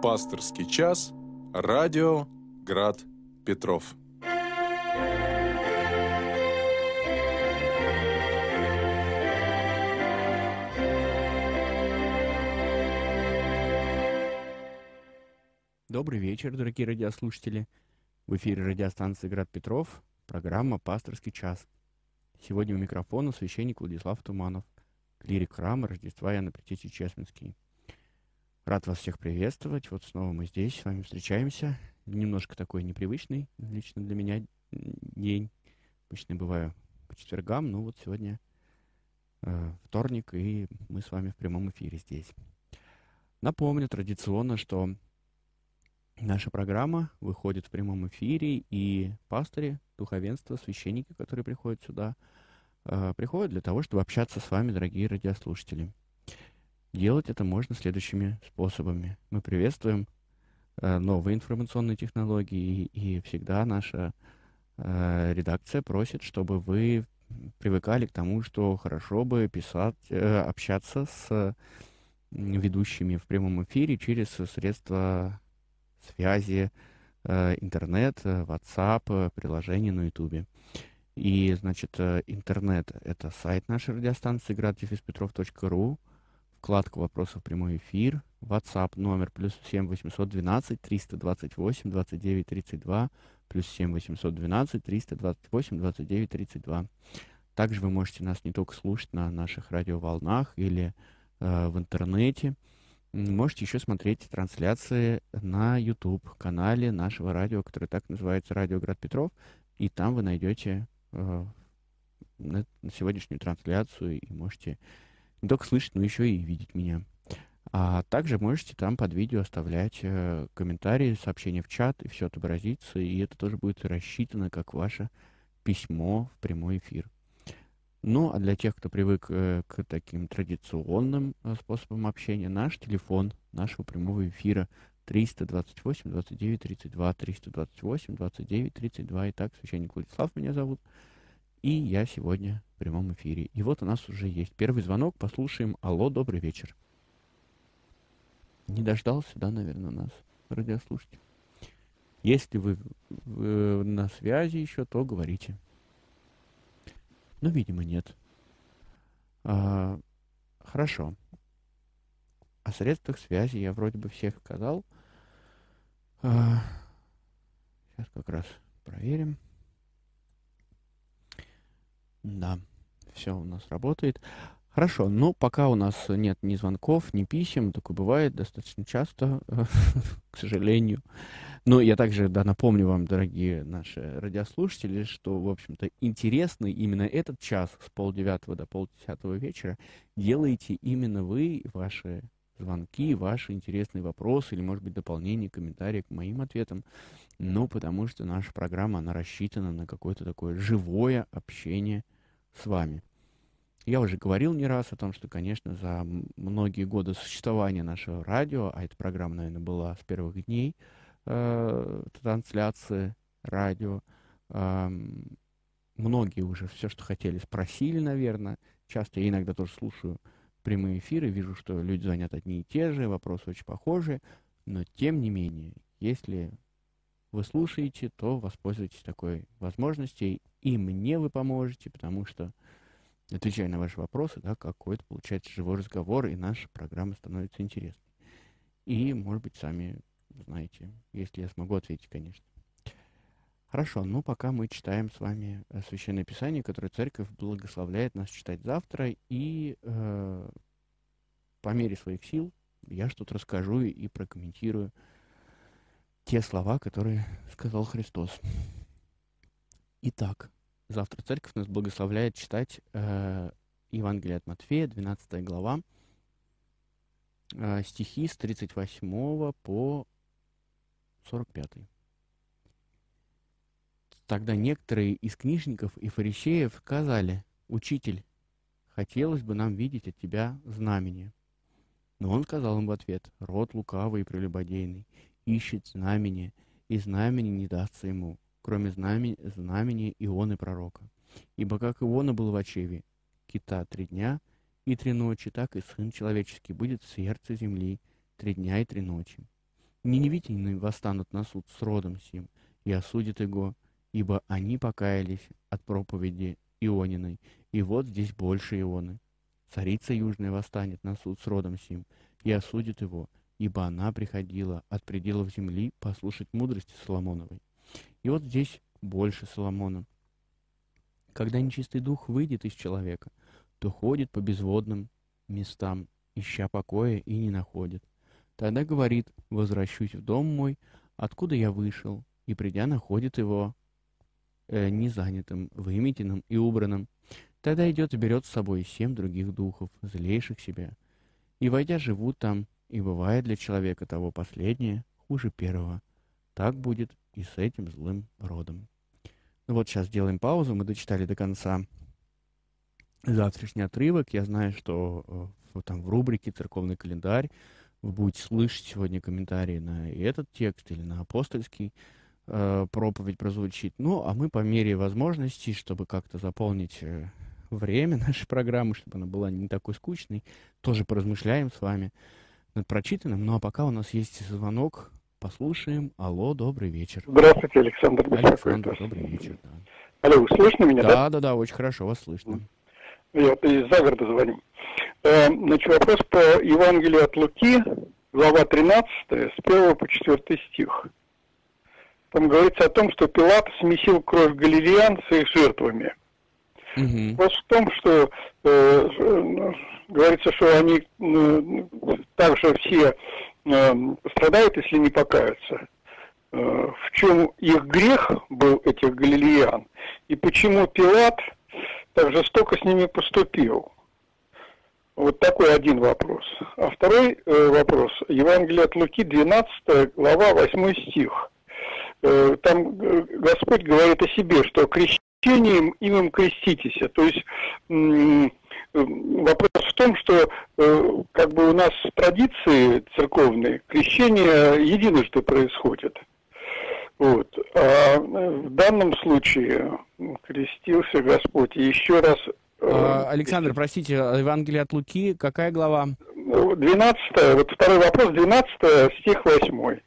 Пасторский час. Радио Град Петров. Добрый вечер, дорогие радиослушатели. В эфире радиостанции «Град Петров», программа «Пасторский час». Сегодня у микрофона священник Владислав Туманов, клирик храма Рождества Иоанна Предтечи Честинский. Рад вас всех приветствовать. Вот снова мы здесь, с вами встречаемся. Немножко такой непривычный лично для меня день. Обычно бываю по четвергам, но вот сегодня э, вторник, и мы с вами в прямом эфире здесь. Напомню традиционно, что наша программа выходит в прямом эфире, и пастыри, духовенство, священники, которые приходят сюда, э, приходят для того, чтобы общаться с вами, дорогие радиослушатели. Делать это можно следующими способами. Мы приветствуем э, новые информационные технологии, и, всегда наша э, редакция просит, чтобы вы привыкали к тому, что хорошо бы писать, э, общаться с ведущими в прямом эфире через средства связи, э, интернет, WhatsApp, э, приложение на YouTube. И, значит, э, интернет — это сайт нашей радиостанции graddefиспетров.ру, вкладка «Вопросов прямой эфир», WhatsApp номер плюс 7 812 328 29 32, плюс 7 812 328 29 32. Также вы можете нас не только слушать на наших радиоволнах или э, в интернете, можете еще смотреть трансляции на YouTube-канале нашего радио, который так называется «Радио Град Петров», и там вы найдете э, сегодняшнюю трансляцию и можете не только слышать, но еще и видеть меня. А также можете там под видео оставлять э, комментарии, сообщения в чат, и все отобразится, и это тоже будет рассчитано как ваше письмо в прямой эфир. Ну, а для тех, кто привык э, к таким традиционным э, способам общения, наш телефон нашего прямого эфира 328 29 32, 328 29 32. Итак, священник Владислав меня зовут. И я сегодня в прямом эфире. И вот у нас уже есть первый звонок. Послушаем. Алло, добрый вечер. Не дождался, да, наверное, нас радиослушатель. Если вы, вы на связи еще, то говорите. Ну, видимо, нет. А, хорошо. О средствах связи я вроде бы всех сказал. А, сейчас как раз проверим. Да, все у нас работает. Хорошо, ну пока у нас нет ни звонков, ни писем, такое бывает достаточно часто, к сожалению. Но я также да, напомню вам, дорогие наши радиослушатели, что, в общем-то, интересный именно этот час с полдевятого до полдесятого вечера делаете именно вы, ваши звонки, ваши интересные вопросы или, может быть, дополнение, комментарии к моим ответам. Ну, потому что наша программа, она рассчитана на какое-то такое живое общение с вами. Я уже говорил не раз о том, что, конечно, за многие годы существования нашего радио, а эта программа, наверное, была с первых дней э, трансляции радио, э, многие уже все, что хотели, спросили, наверное. Часто я иногда тоже слушаю прямые эфиры, вижу, что люди звонят одни и те же, вопросы очень похожие, но тем не менее, если вы слушаете, то воспользуйтесь такой возможностью, и мне вы поможете, потому что отвечая на ваши вопросы, да, какой-то получается живой разговор, и наша программа становится интересной. И, может быть, сами знаете, если я смогу ответить, конечно. Хорошо, ну пока мы читаем с вами э, Священное Писание, которое Церковь благословляет нас читать завтра, и э, по мере своих сил я что-то расскажу и прокомментирую те слова, которые сказал Христос. Итак, завтра церковь нас благословляет читать э, Евангелие от Матфея, 12 глава, э, стихи с 38 по 45. Тогда некоторые из книжников и фарисеев сказали, «Учитель, хотелось бы нам видеть от тебя знамение». Но он сказал им в ответ, «Род лукавый и прелюбодейный ищет знамение, и знамение не дастся ему, кроме знамени, знамения Ионы пророка. Ибо как Иона был в очеве кита три дня и три ночи, так и Сын Человеческий будет в сердце земли три дня и три ночи. Ниневитяне восстанут на суд с родом сим и осудят его, ибо они покаялись от проповеди Иониной, и вот здесь больше Ионы. Царица Южная восстанет на суд с родом сим и осудит его, ибо она приходила от пределов земли послушать мудрости Соломоновой. И вот здесь больше Соломона. Когда нечистый дух выйдет из человека, то ходит по безводным местам, ища покоя и не находит. Тогда говорит, возвращусь в дом мой, откуда я вышел, и придя находит его э, незанятым, выметенным и убранным. Тогда идет и берет с собой семь других духов, злейших себя. И, войдя, живут там, и бывает для человека того последнее хуже первого. Так будет и с этим злым родом. Ну вот сейчас сделаем паузу. Мы дочитали до конца завтрашний отрывок. Я знаю, что э, там в рубрике «Церковный календарь» вы будете слышать сегодня комментарии на этот текст или на апостольский э, проповедь прозвучит. Ну, а мы по мере возможностей, чтобы как-то заполнить э, время нашей программы, чтобы она была не такой скучной, тоже поразмышляем с вами над прочитанным. Ну, а пока у нас есть звонок, послушаем. Алло, добрый вечер. Здравствуйте, Александр. Александр, добрый вечер. Да. Алло, слышно меня, да? Да, да, да, очень хорошо, вас слышно. Я из загорода звоню. Э, значит, вопрос по Евангелию от Луки, глава 13, с 1 по 4 стих. Там говорится о том, что Пилат смесил кровь галилеян с их жертвами. Вопрос в том, что э, ну, говорится, что они э, также все э, пострадают, если не покаются. Э, в чем их грех был, этих галилеян, и почему Пилат так жестоко с ними поступил. Вот такой один вопрос. А второй э, вопрос. Евангелие от Луки, 12 глава, 8 стих. Э, там э, Господь говорит о себе, что крещением им креститесь. То есть э, вопрос в том, что э, как бы у нас традиции церковные, крещение единожды происходит. Вот. А в данном случае крестился Господь. И еще раз а, Александр, простите, Евангелие от Луки, какая глава? 12, вот второй вопрос, 12 стих 8.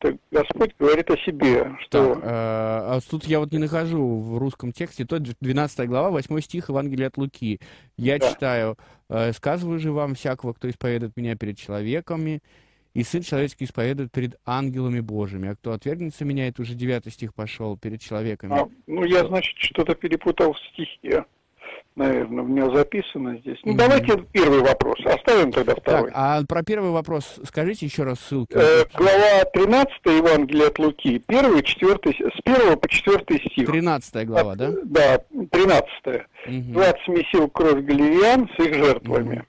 Это Господь говорит о себе, что... Так, э, а тут я вот не нахожу в русском тексте, то 12 глава, 8 стих Евангелия от Луки. Я да. читаю, э, «Сказываю же вам всякого, кто исповедует меня перед человеками, и Сын Человеческий исповедует перед ангелами Божьими. А кто отвергнется меня, это уже девятый стих пошел, перед человеками. А, ну, я, значит, что-то перепутал в стихе. Наверное, у меня записано здесь. Ну, mm-hmm. давайте первый вопрос. Оставим тогда второй. Так, а про первый вопрос скажите еще раз ссылки. Э, глава 13 Евангелия от Луки. Первый, четвертый, с первого по четвертый стих. 13 глава, от, да? Да, 13. Mm-hmm. 20 смесил кровь галилеян с их жертвами. Mm-hmm.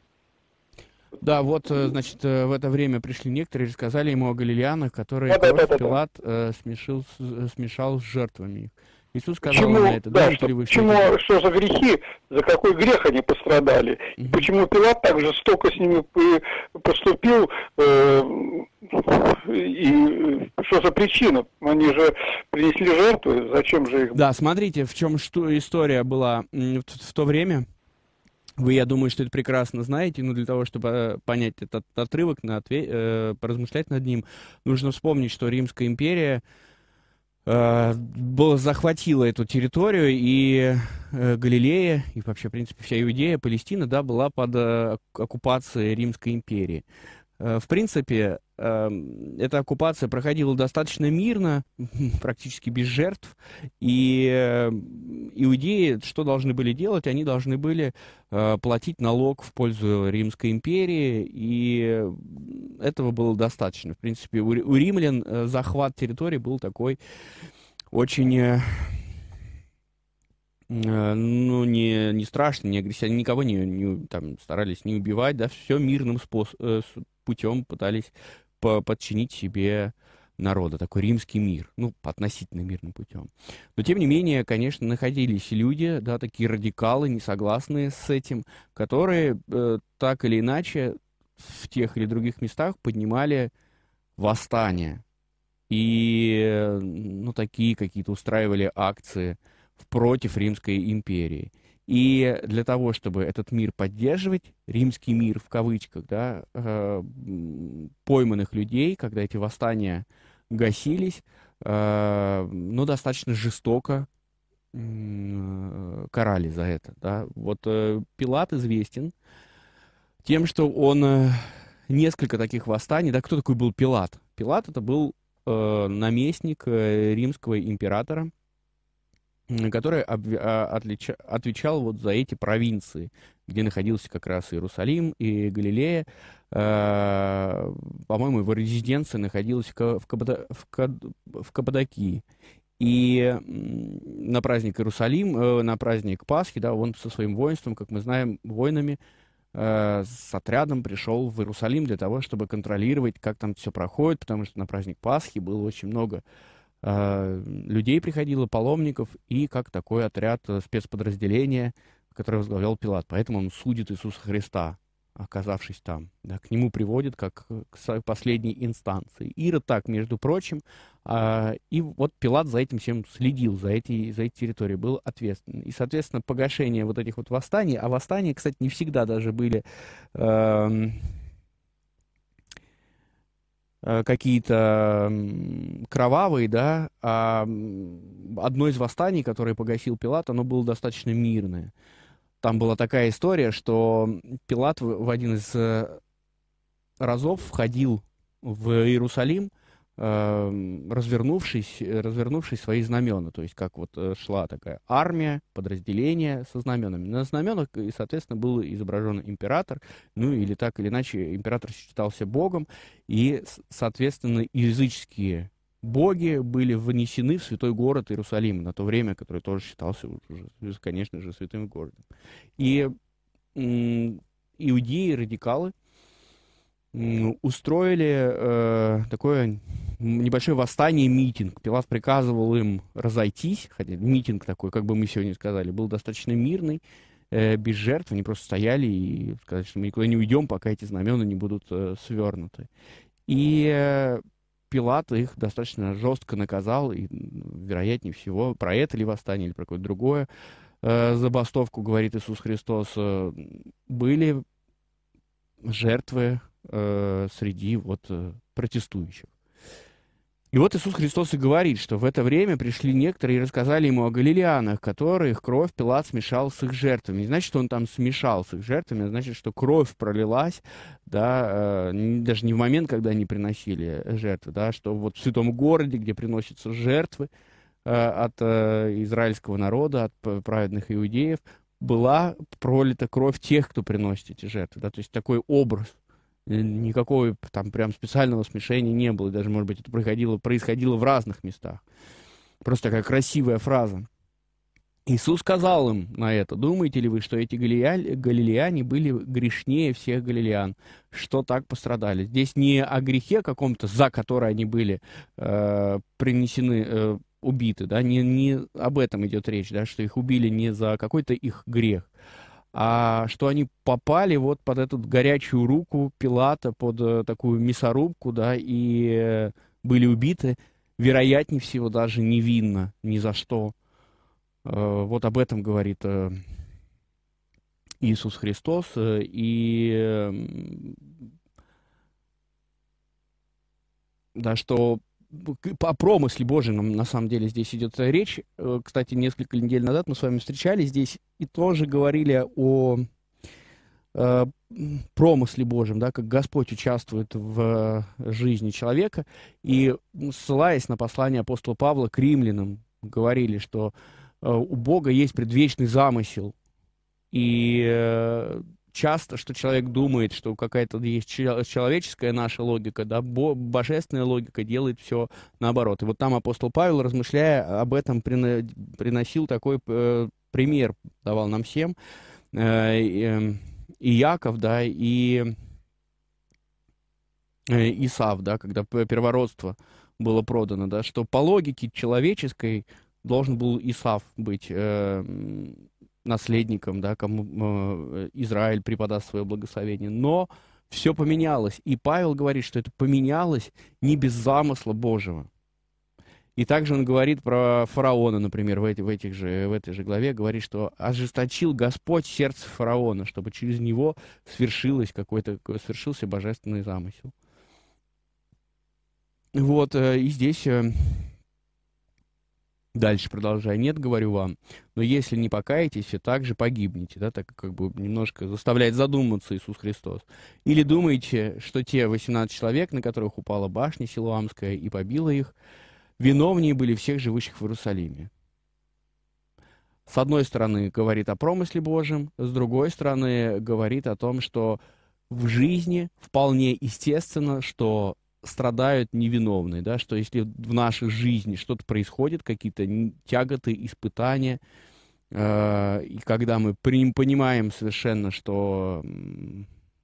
Да, вот, э, значит, э, в это время пришли некоторые и рассказали ему о галилеянах, которые да, кровь да, да, Пилат э, смешил, э, смешал с жертвами их. Иисус сказал почему, на это, да, что, почему, что за грехи, за какой грех они пострадали, угу. почему Пилат так жестоко с ними поступил, э, и что за причина? Они же принесли жертвы, зачем же их... Да, смотрите, в чем что история была в, в то время. Вы, я думаю, что это прекрасно знаете, но для того, чтобы э, понять этот отрывок, на отве- э, поразмышлять над ним, нужно вспомнить, что Римская империя э, захватила эту территорию, и э, Галилея, и вообще, в принципе, вся Иудея, Палестина, да, была под э, оккупацией Римской империи. Э, в принципе, эм, эта оккупация проходила достаточно мирно, практически без жертв, и э, иудеи что должны были делать? Они должны были э, платить налог в пользу Римской империи, и этого было достаточно. В принципе, у римлян захват территории был такой очень ну, не, не страшно, не агрессивно, никого не, не там, старались не убивать, да, все мирным способом, путем пытались по подчинить себе народа, такой римский мир, ну, относительно мирным путем. Но, тем не менее, конечно, находились люди, да, такие радикалы, не согласные с этим, которые э, так или иначе в тех или других местах поднимали восстания. И, ну, такие какие-то устраивали акции против Римской империи. И для того, чтобы этот мир поддерживать, римский мир в кавычках, да, э, пойманных людей, когда эти восстания гасились, э, ну, достаточно жестоко э, карали за это. Да. Вот э, Пилат известен тем, что он э, несколько таких восстаний, да, кто такой был Пилат? Пилат это был э, наместник э, римского императора, который а, отвечал вот за эти провинции, где находился как раз Иерусалим и Галилея. Э, по-моему, его резиденция находилась в, Кабада, в, в Каппадокии. И на праздник Иерусалим, э, на праздник Пасхи, да, он со своим воинством, как мы знаем, воинами, э, с отрядом пришел в Иерусалим для того, чтобы контролировать, как там все проходит, потому что на праздник Пасхи было очень много людей приходило, паломников, и как такой отряд э, спецподразделения, которое возглавлял Пилат. Поэтому он судит Иисуса Христа, оказавшись там. Да, к нему приводит как к последней инстанции. Ирод так, между прочим. А, и вот Пилат за этим всем следил, за эти, за эти территории, был ответственен. И, соответственно, погашение вот этих вот восстаний, а восстания, кстати, не всегда даже были... Э, Э, какие-то кровавые, да, а одно из восстаний, которое погасил Пилат, оно было достаточно мирное. Там была такая история, что Пилат в один из э, разов входил в Иерусалим, развернувшись, развернувшись свои знамена. То есть как вот э, шла такая армия, подразделение со знаменами. На знаменах, и, соответственно, был изображен император, ну или так или иначе император считался богом, и, соответственно, языческие боги были внесены в святой город Иерусалим на то время, который тоже считался, уже, конечно же, святым городом. И иудеи, радикалы, устроили э, такое небольшое восстание, митинг. Пилат приказывал им разойтись, хотя митинг такой, как бы мы сегодня сказали, был достаточно мирный, э, без жертв. Они просто стояли и сказали, что мы никуда не уйдем, пока эти знамена не будут э, свернуты. И э, Пилат их достаточно жестко наказал, и, вероятнее всего, про это ли восстание, или про какое-то другое э, забастовку, говорит Иисус Христос, э, были жертвы э, среди вот э, протестующих. И вот Иисус Христос и говорит, что в это время пришли некоторые и рассказали ему о галилеянах, которых кровь Пилат смешал с их жертвами. Не значит, что он там смешал с их жертвами, а значит, что кровь пролилась, да, э, даже не в момент, когда они приносили жертвы, да, что вот в святом городе, где приносятся жертвы э, от э, израильского народа, от праведных иудеев, была пролита кровь тех, кто приносит эти жертвы, да, то есть такой образ – никакого там прям специального смешения не было. Даже, может быть, это происходило, происходило в разных местах. Просто такая красивая фраза. Иисус сказал им на это, думаете ли вы, что эти галилеяне были грешнее всех галилеян, что так пострадали? Здесь не о грехе каком-то, за который они были э, принесены, э, убиты, да, не, не об этом идет речь, да, что их убили не за какой-то их грех, а что они попали вот под эту горячую руку Пилата, под э, такую мясорубку, да, и э, были убиты, вероятнее всего, даже невинно, ни за что. Э, вот об этом говорит Иисус Христос, и да, что о промысле Божьем на самом деле здесь идет речь. Э, кстати, несколько недель назад мы с вами встречались здесь и тоже говорили о э, промысле Божьем, да, как Господь участвует в жизни человека. И ссылаясь на послание апостола Павла к римлянам, говорили, что э, у Бога есть предвечный замысел. И часто, что человек думает, что какая-то есть человеческая наша логика, да, божественная логика делает все наоборот. И вот там апостол Павел, размышляя об этом, приносил такой э, пример, давал нам всем, э, и, и Яков, да, и э, Исав, да, когда первородство было продано, да, что по логике человеческой должен был Исав быть э, наследником, да, кому э, Израиль преподаст свое благословение. Но все поменялось. И Павел говорит, что это поменялось не без замысла Божьего. И также он говорит про фараона, например, в, эти, в, этих же, в этой же главе, говорит, что ожесточил Господь сердце фараона, чтобы через него свершилось какой-то, свершился божественный замысел. Вот, э, и здесь э, Дальше продолжая. Нет, говорю вам, но если не покаетесь, все так же погибнете. Да, так как бы немножко заставляет задуматься Иисус Христос. Или думаете, что те 18 человек, на которых упала башня Силуамская и побила их, виновнее были всех живущих в Иерусалиме. С одной стороны, говорит о промысле Божьем, с другой стороны, говорит о том, что в жизни вполне естественно, что страдают невиновные, да, что если в нашей жизни что-то происходит, какие-то тяготы, испытания, э, и когда мы понимаем совершенно, что,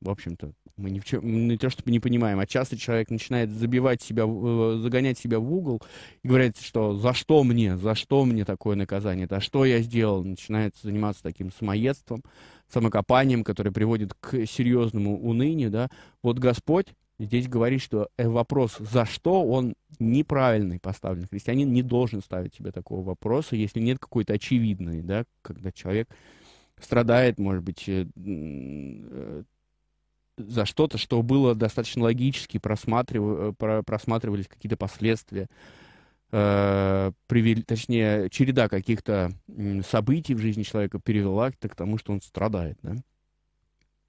в общем-то, мы ни в чем, не то, чтобы не понимаем, а часто человек начинает забивать себя, э, загонять себя в угол и говорит, что за что мне, за что мне такое наказание, да что я сделал, начинает заниматься таким самоедством, самокопанием, которое приводит к серьезному унынию, да. Вот Господь здесь говорит, что э, вопрос «за что?» он неправильный поставлен. Христианин не должен ставить себе такого вопроса, если нет какой-то очевидной, да, когда человек страдает, может быть, э, э, за что-то, что было достаточно логически, просматрив... просматривались какие-то последствия, привели, точнее, череда каких-то событий в жизни человека привела к тому, что он страдает, да.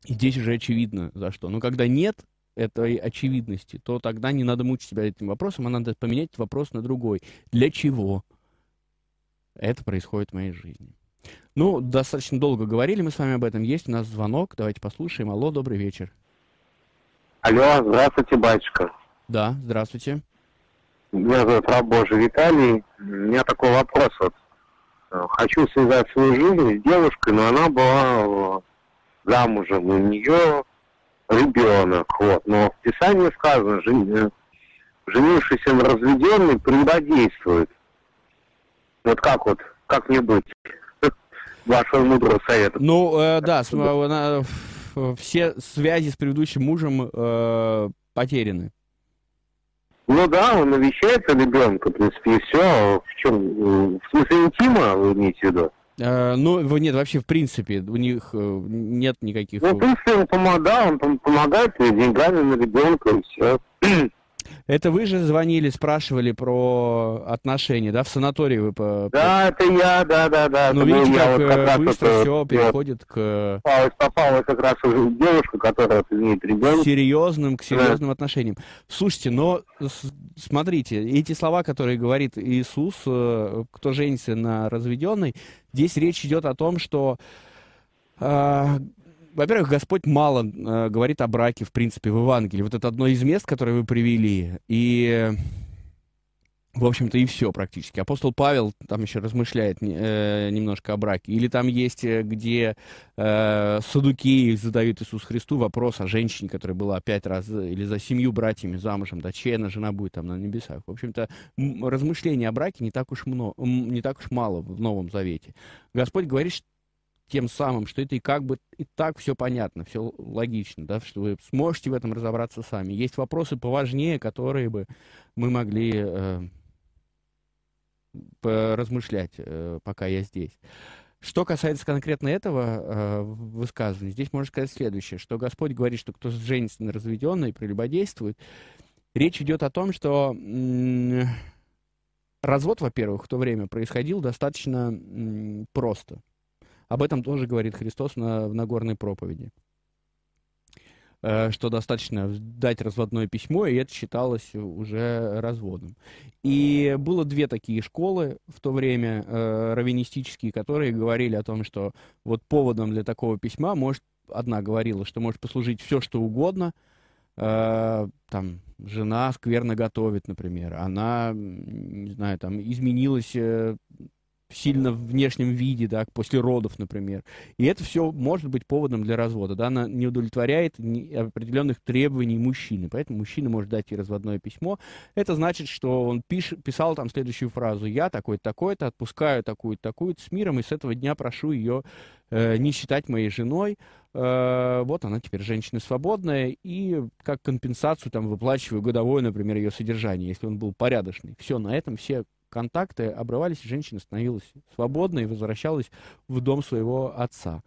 И здесь уже очевидно, за что. Но когда нет этой очевидности, то тогда не надо мучить себя этим вопросом, а надо поменять вопрос на другой. Для чего это происходит в моей жизни? Ну, достаточно долго говорили мы с вами об этом. Есть у нас звонок. Давайте послушаем. Алло, добрый вечер. Алло, здравствуйте, батюшка. Да, здравствуйте. Меня зовут Раб Божий Виталий. У меня такой вопрос. Вот. Хочу связать свою жизнь с девушкой, но она была э, замужем. У нее ребенок, вот. Но в Писании сказано, жен... женившийся на разведенный прелюбодействует. Вот как вот, как мне быть? Вашего мудрого совета. Ну, э, да, она, все связи с предыдущим мужем э, потеряны. Ну да, он навещает ребенка, в принципе, и все. В чем? В смысле интима, вы имеете в виду? Э, ну, нет, вообще, в принципе, у них э, нет никаких... Ну, в принципе, он помогает, он помогает деньгами на ребенка, и все. Это вы же звонили, спрашивали про отношения, да, в санатории вы по... Да, это я, да, да, да. Ну, видите, как, вот как э, быстро это, все переходит к... Попалась, попалась как раз уже девушка, которая имеет ребенка. Серьезным, к серьезным да. отношениям. Слушайте, но смотрите, эти слова, которые говорит Иисус, э, кто женится на разведенной, здесь речь идет о том, что а, во-первых, Господь мало э, говорит о браке, в принципе, в Евангелии. Вот это одно из мест, которое вы привели. И, в общем-то, и все практически. Апостол Павел там еще размышляет э, немножко о браке. Или там есть, э, где э, садукеи задают Иисусу Христу вопрос о женщине, которая была пять раз, или за семью братьями замужем, да, чья она жена будет там на небесах. В общем-то, размышления о браке не так уж много, не так уж мало в Новом Завете. Господь говорит, тем самым, что это и как бы и так все понятно, все логично, да, что вы сможете в этом разобраться сами. Есть вопросы поважнее, которые бы мы могли э, размышлять, э, пока я здесь. Что касается конкретно этого э, высказывания, здесь можно сказать следующее, что Господь говорит, что кто женится на разведенной прелюбодействует, речь идет о том, что развод, во-первых, в то время происходил достаточно просто – об этом тоже говорит Христос на, в Нагорной проповеди. Э, что достаточно дать разводное письмо, и это считалось уже разводом. И было две такие школы в то время, э, раввинистические, которые говорили о том, что вот поводом для такого письма может, одна говорила, что может послужить все, что угодно, э, там, жена скверно готовит, например, она, не знаю, там, изменилась сильно в внешнем виде, да, после родов, например. И это все может быть поводом для развода, да, она не удовлетворяет определенных требований мужчины, поэтому мужчина может дать ей разводное письмо. Это значит, что он пиш, писал там следующую фразу «Я такой-то, такой-то, отпускаю такую-то, такую-то с миром, и с этого дня прошу ее э, не считать моей женой». Э, вот она теперь женщина свободная, и как компенсацию там выплачиваю годовое, например, ее содержание, если он был порядочный. Все, на этом все контакты обрывались, женщина становилась свободной и возвращалась в дом своего отца.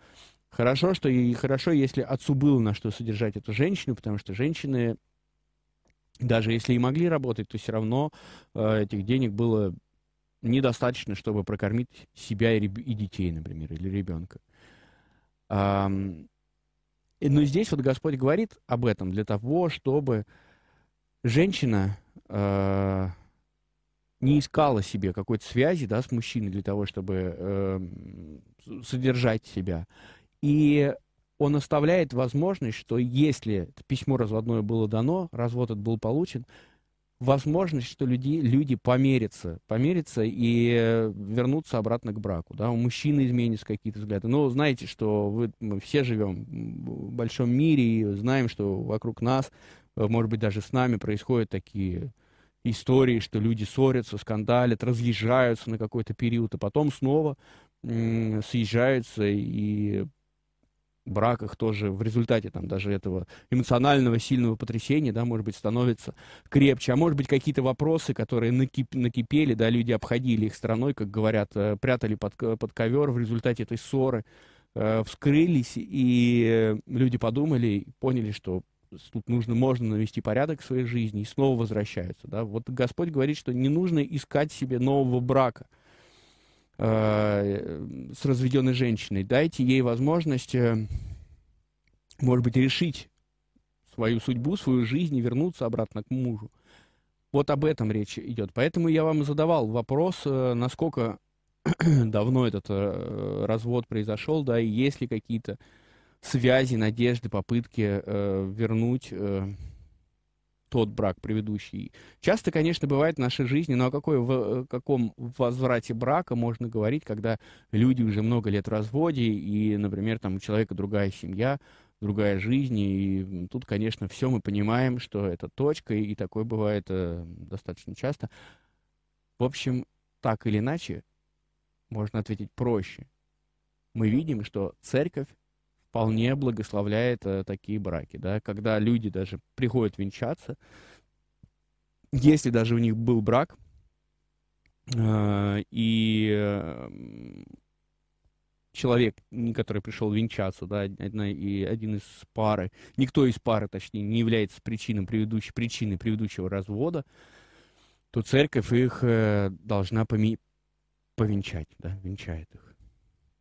Хорошо, что и хорошо, если отцу было на что содержать эту женщину, потому что женщины, даже если и могли работать, то все равно э, этих денег было недостаточно, чтобы прокормить себя и, и детей, например, или ребенка. А, но здесь вот Господь говорит об этом для того, чтобы женщина э, не искала себе какой-то связи да, с мужчиной для того, чтобы э, содержать себя. И он оставляет возможность, что если письмо разводное было дано, развод этот был получен, возможность, что люди, люди померятся, померятся и вернутся обратно к браку. Да? У мужчины изменятся какие-то взгляды. Но знаете, что вы, мы все живем в большом мире и знаем, что вокруг нас, э, может быть, даже с нами происходят такие истории, что люди ссорятся, скандалят, разъезжаются на какой-то период, а потом снова съезжаются и браках тоже в результате там даже этого эмоционального сильного потрясения, да, может быть, становится крепче, а может быть, какие-то вопросы, которые накип, накипели, да, люди обходили их стороной, как говорят, э, прятали под, под ковер в результате этой ссоры, э, вскрылись, и люди подумали, поняли, что тут нужно, можно навести порядок в своей жизни и снова возвращаются. Да? Вот Господь говорит, что не нужно искать себе нового брака э, с разведенной женщиной. Дайте ей возможность, э, может быть, решить свою судьбу, свою жизнь и вернуться обратно к мужу. Вот об этом речь идет. Поэтому я вам задавал вопрос, э, насколько давно этот э, развод произошел, да, и есть ли какие-то связи, надежды, попытки э, вернуть э, тот брак предыдущий. Часто, конечно, бывает в нашей жизни, но о какой, в, э, каком возврате брака можно говорить, когда люди уже много лет в разводе, и, например, там у человека другая семья, другая жизнь, и тут, конечно, все мы понимаем, что это точка, и такое бывает э, достаточно часто. В общем, так или иначе, можно ответить проще. Мы видим, что церковь вполне благословляет э, такие браки, да, когда люди даже приходят венчаться, если даже у них был брак, э, и э, человек, который пришел венчаться, да, одна, и один из пары, никто из пары, точнее, не является причиной, предыдущей, причиной предыдущего развода, то церковь их э, должна поми- повенчать, да, венчает их.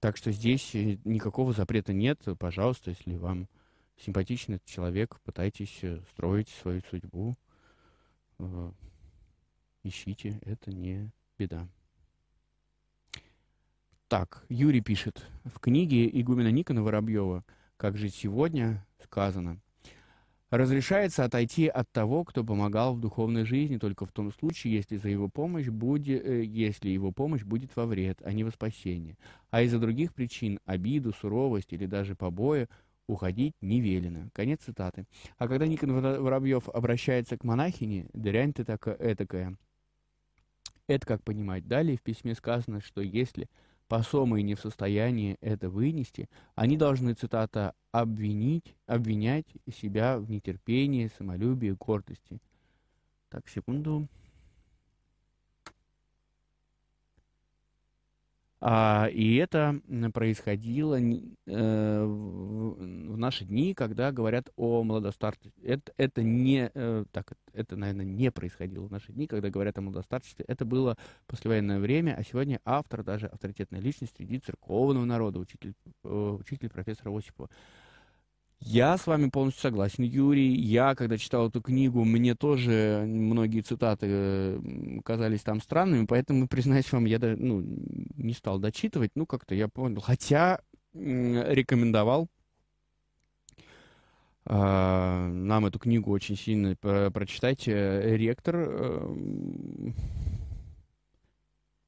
Так что здесь э, никакого запрета нет. Пожалуйста, если вам симпатичен этот человек, пытайтесь э, строить свою судьбу. Э, ищите, это не беда. Так, Юрий пишет. В книге игумена Никона Воробьева «Как жить сегодня» сказано – Разрешается отойти от того, кто помогал в духовной жизни только в том случае, если, за его помощь будет, э, если его помощь будет во вред, а не во спасение. А из-за других причин, обиду, суровость или даже побои, уходить не велено. Конец цитаты. А когда Никон Воробьев обращается к монахине, дрянь ты такая, этакая. Это как понимать? Далее в письме сказано, что если посомые не в состоянии это вынести, они должны, цитата, «обвинить, обвинять себя в нетерпении, самолюбии, гордости». Так, секунду. И это происходило э, в, наши дни, когда говорят о младостарстве. Это, это не э, так, это, наверное, не происходило в наши дни, когда говорят о младостарстве. Это было послевоенное время, а сегодня автор, даже авторитетная личность среди церковного народа, учитель, э, учитель профессора Осипова. Я с вами полностью согласен, Юрий. Я, когда читал эту книгу, мне тоже многие цитаты э, казались там странными, поэтому, признаюсь вам, я даже, ну, не стал дочитывать. Ну, как-то я понял. Хотя рекомендовал Uh, нам эту книгу очень сильно прочитать. Ректор uh,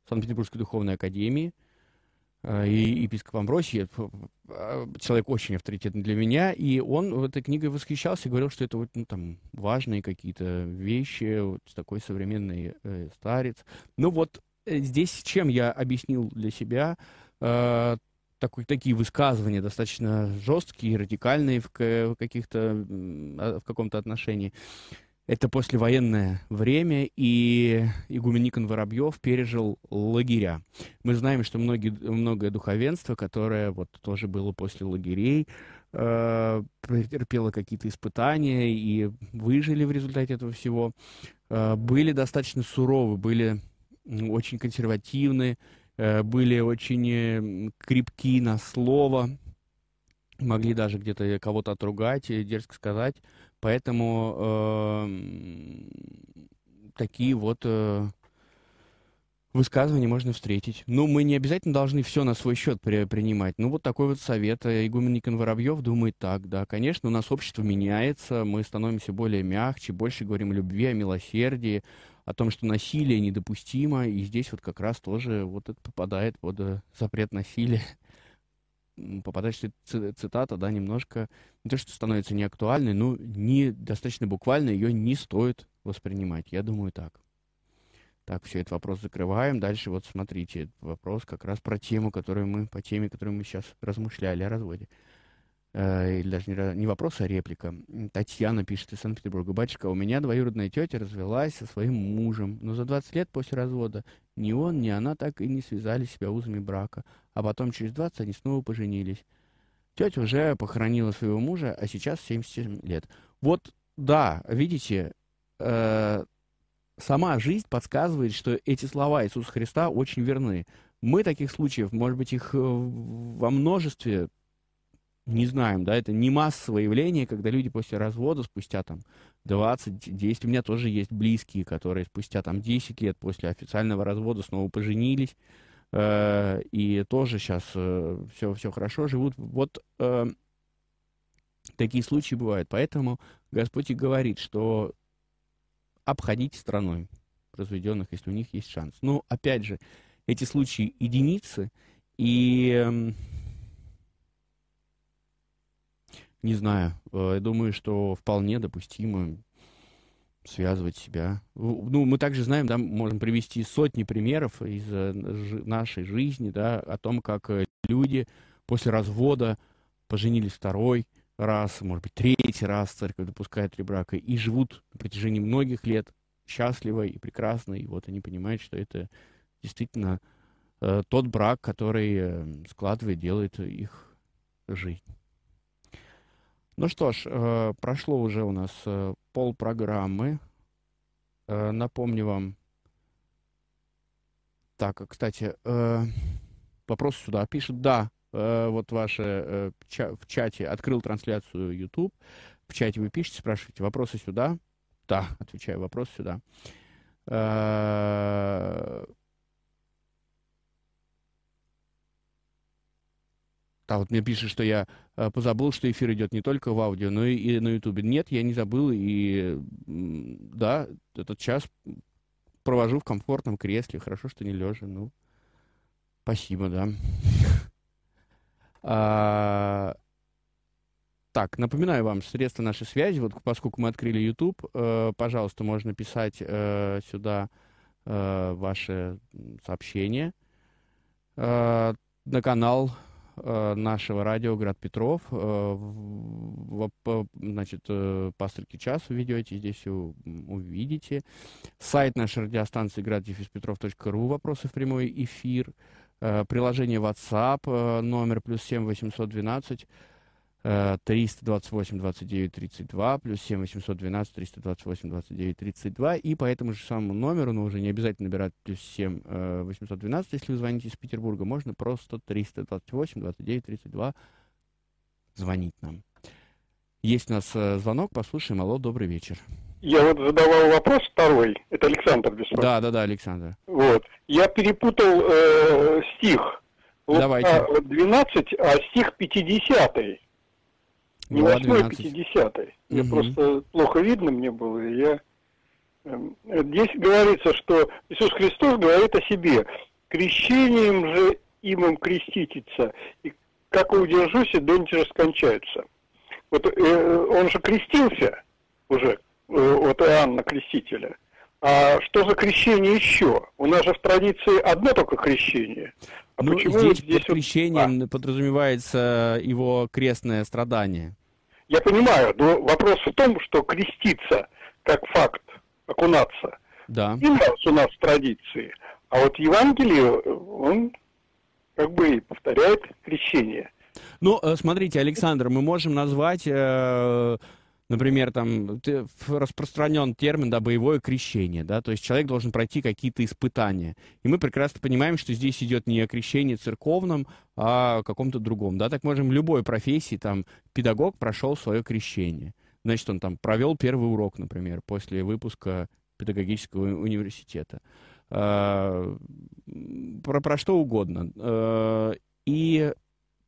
Санкт-Петербургской духовной академии, э, и епископ Амбросий, человек очень авторитетный для меня, и он этой книгой восхищался и говорил, что это вот, ну, там, важные какие-то вещи, вот такой современный э, старец. Ну вот э, здесь чем я объяснил для себя э, такой, такие высказывания достаточно жесткие, радикальные в, в каких-то а, в каком-то отношении. Это послевоенное время, и игумен Никон Воробьев пережил лагеря. Мы знаем, что многие, многое духовенство, которое вот тоже было после лагерей, э, претерпело какие-то испытания и выжили в результате этого всего, э, были достаточно суровы, были очень консервативны, э, были очень э, крепки на слово, могли даже где-то кого-то отругать, дерзко сказать. Поэтому э, такие вот э, высказывания можно встретить. Ну, мы не обязательно должны все на свой счет при, принимать. Ну, вот такой вот совет. Игумен Никон Воробьев думает так, да. Конечно, у нас общество меняется, мы становимся более мягче, больше говорим о любви, о милосердии, о том, что насилие недопустимо, и здесь вот как раз тоже вот это попадает под э, запрет насилия попадает цитата, да, немножко, не то, что становится неактуальной, но не достаточно буквально ее не стоит воспринимать. Я думаю так. Так, все, этот вопрос закрываем. Дальше вот смотрите, вопрос как раз про тему, которую мы, по теме, которую мы сейчас размышляли о разводе. Э, или даже не, не вопрос, а реплика. Татьяна пишет из Санкт-Петербурга. Батюшка, у меня двоюродная тетя развелась со своим мужем, но за 20 лет после развода ни он, ни она так и не связали себя узами брака, а потом через 20 они снова поженились. Тетя уже похоронила своего мужа, а сейчас 77 лет. Вот, да, видите, э, сама жизнь подсказывает, что эти слова Иисуса Христа очень верны. Мы таких случаев, может быть, их э, во множестве не знаем, да, это не массовое явление, когда люди после развода, спустя там 20, 10, у меня тоже есть близкие, которые спустя там 10 лет после официального развода снова поженились, э, и тоже сейчас э, все, все хорошо живут. Вот э, такие случаи бывают. Поэтому Господь и говорит, что обходите страной разведенных, если у них есть шанс. Но, опять же, эти случаи единицы, и эм, Не знаю. Э, я думаю, что вполне допустимо связывать себя. Ну, мы также знаем, да, можем привести сотни примеров из э, нашей жизни, да, о том, как э, люди после развода поженились второй раз, может быть, третий раз церковь допускает три брака и живут на протяжении многих лет счастливо и прекрасно, и вот они понимают, что это действительно э, тот брак, который складывает, делает их жизнь. Ну что ж, э, прошло уже у нас э, пол программы. Э, напомню вам. Так, кстати, вопрос сюда пишет. Да, вот ваше в чате открыл трансляцию YouTube. В чате вы пишете, спрашиваете вопросы сюда. Да, отвечаю, вопрос сюда. Да, вот мне пишет, что я э, позабыл, что эфир идет не только в аудио, но и, на Ютубе. Нет, я не забыл, и да, этот час провожу в комфортном кресле. Хорошо, что не лежа. Ну, спасибо, да. А, так, напоминаю вам, средства нашей связи, вот поскольку мы открыли YouTube, э, пожалуйста, можно писать э, сюда э, ваши сообщения э, на канал нашего радио «Град Петров». Э, значит, э, пасторский час вы ведете, здесь увидите. Сайт нашей радиостанции град-петров.ру, вопросы в прямой эфир. Приложение WhatsApp, номер плюс 7 812 328 29 32, плюс 7 812 328 29 32, и по этому же самому номеру, но уже не обязательно набирать плюс 7 812, если вы звоните из Петербурга, можно просто 328 29 32 звонить нам. Есть у нас э, звонок, послушаем. Алло, добрый вечер. Я вот задавал вопрос второй, это Александр беспокоит. Да, да, да, Александр. Вот, я перепутал э, стих. Давайте. 12, а стих 50. Не восьмой, а пятидесятый. Мне просто плохо видно мне было, и я... Эм, здесь говорится, что Иисус Христос говорит о себе. крещением же им крестититься, и как удержусь, и донти же скончаются. Вот э, он же крестился уже, э, вот Иоанна Крестителя. А что за крещение еще? У нас же в традиции одно только крещение. А ну, почему здесь, здесь под крещением вот... подразумевается его крестное страдание. Я понимаю, но вопрос в том, что креститься как факт, окунаться, да. и у нас в традиции. А вот Евангелие, он как бы повторяет крещение. Ну, э, смотрите, Александр, мы можем назвать, э, например, там распространен термин, да, боевое крещение, да, то есть человек должен пройти какие-то испытания. И мы прекрасно понимаем, что здесь идет не о крещении церковном, а о каком-то другом, да, так можем любой профессии, там, педагог прошел свое крещение. Значит, он там провел первый урок, например, после выпуска педагогического университета. Э, про, про что угодно. Э, и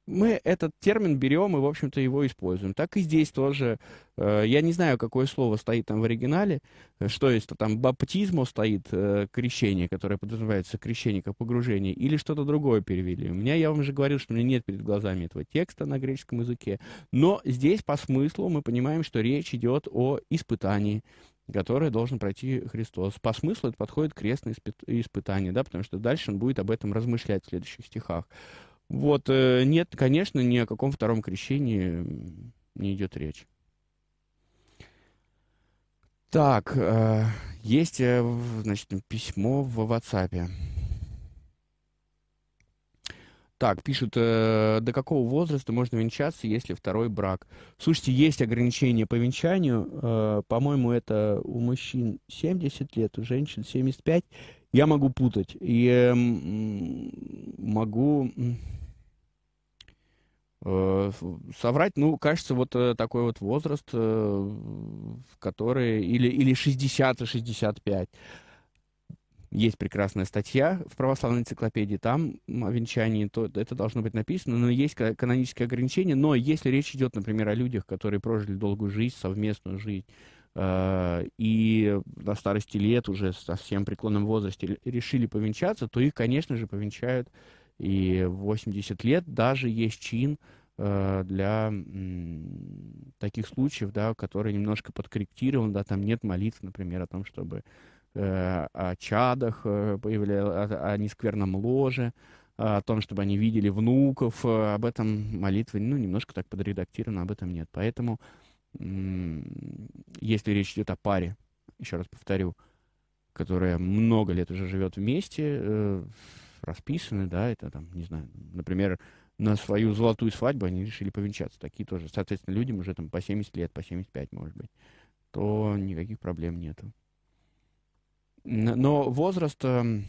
мы этот термин берем и, в общем-то, его используем. Так и здесь тоже. Э, я не знаю, какое слово стоит там в оригинале. Что есть, там баптизмо стоит, крещение, которое подразумевается крещение как погружение, или что-то другое перевели. У меня, я вам уже говорил, что у меня нет перед глазами этого текста на греческом языке. Но здесь по смыслу мы понимаем, что речь идет о испытании, которое должен пройти Христос. По смыслу это подходит крестное испытание, да, потому что дальше он будет об этом размышлять в следующих стихах. Вот, э, нет, конечно, ни о каком втором крещении не идет речь. Так, э, есть, э, значит, письмо в WhatsApp. Так, пишут, до какого возраста можно венчаться, если второй брак? Слушайте, есть ограничения по венчанию. По-моему, это у мужчин 70 лет, у женщин 75. Я могу путать. И э, могу э, соврать, ну, кажется, вот э, такой вот возраст, э, который... Или, или 60 и 65 есть прекрасная статья в православной энциклопедии, там о венчании, то это должно быть написано, но есть канонические ограничения, но если речь идет, например, о людях, которые прожили долгую жизнь, совместную жизнь, и на старости лет, уже совсем преклонном возрасте, решили повенчаться, то их, конечно же, повенчают и в 80 лет даже есть чин э, для таких случаев, да, который немножко подкорректирован, да, там нет молитв, например, о том, чтобы Э, о чадах, э, о, нескверном ложе, о том, чтобы они видели внуков, э, об этом молитвы, ну, немножко так подредактировано, об этом нет. Поэтому, если речь идет о паре, еще раз повторю, которая много лет уже живет вместе, расписаны, да, это там, не знаю, например, на свою золотую свадьбу они решили повенчаться. Такие тоже, соответственно, людям уже там по 70 лет, по 75, может быть, то никаких проблем нету. Но возраст... Эм, э,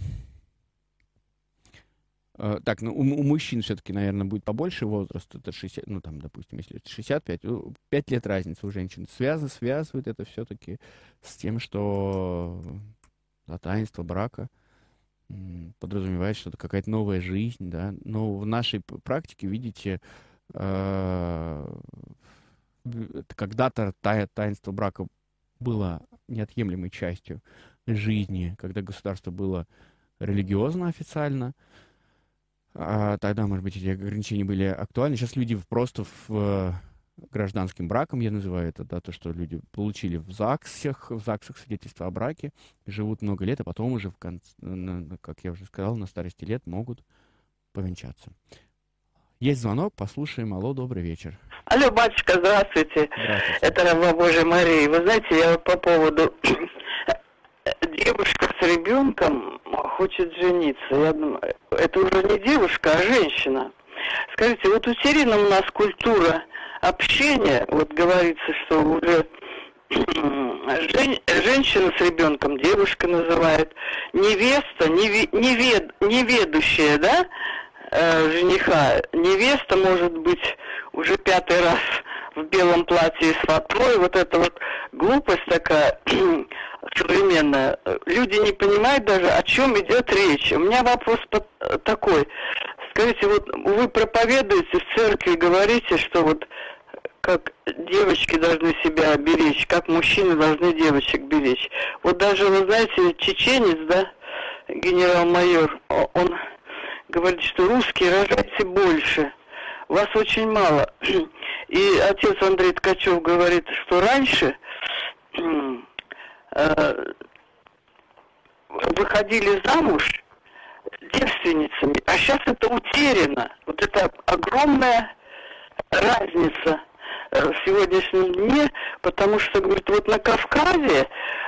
так, ну, у, у мужчин все-таки, наверное, будет побольше возраст. Это 60, ну, там, допустим, если 65, 5 лет разницы у женщин. Связано, связывает это все-таки с тем, что таинство брака подразумевает, что это какая-то новая жизнь, да. Но в нашей практике, видите, э, когда-то таинство брака было неотъемлемой частью жизни, когда государство было религиозно официально, тогда, может быть, эти ограничения были актуальны. Сейчас люди просто в э, гражданским браком, я называю это, да, то, что люди получили в ЗАГСах, в ЗАГСах свидетельство о браке, живут много лет, а потом уже, в конце, как я уже сказал, на старости лет могут повенчаться. Есть звонок, послушаем. Алло, добрый вечер. Алло, батюшка, здравствуйте. Здравствуйте. Это Раба Божия Мария. Вы знаете, я вот по поводу девушка с ребенком хочет жениться. Я думаю, это уже не девушка, а женщина. Скажите, вот у Сирина у нас культура общения, вот говорится, что уже жен, женщина с ребенком девушка называет, невеста, неве, невед, неведущая, да, э, жениха, невеста может быть уже пятый раз в белом платье с фатой, вот эта вот глупость такая современная. Люди не понимают даже, о чем идет речь. У меня вопрос такой. Скажите, вот вы проповедуете в церкви, говорите, что вот как девочки должны себя беречь, как мужчины должны девочек беречь. Вот даже, вы знаете, чеченец, да, генерал-майор, он говорите, что русские рожайте больше. Вас очень мало. И отец Андрей Ткачев говорит, что раньше э, выходили замуж девственницами, а сейчас это утеряно. Вот это огромная разница э, в сегодняшнем дне, потому что, говорит, вот на Кавказе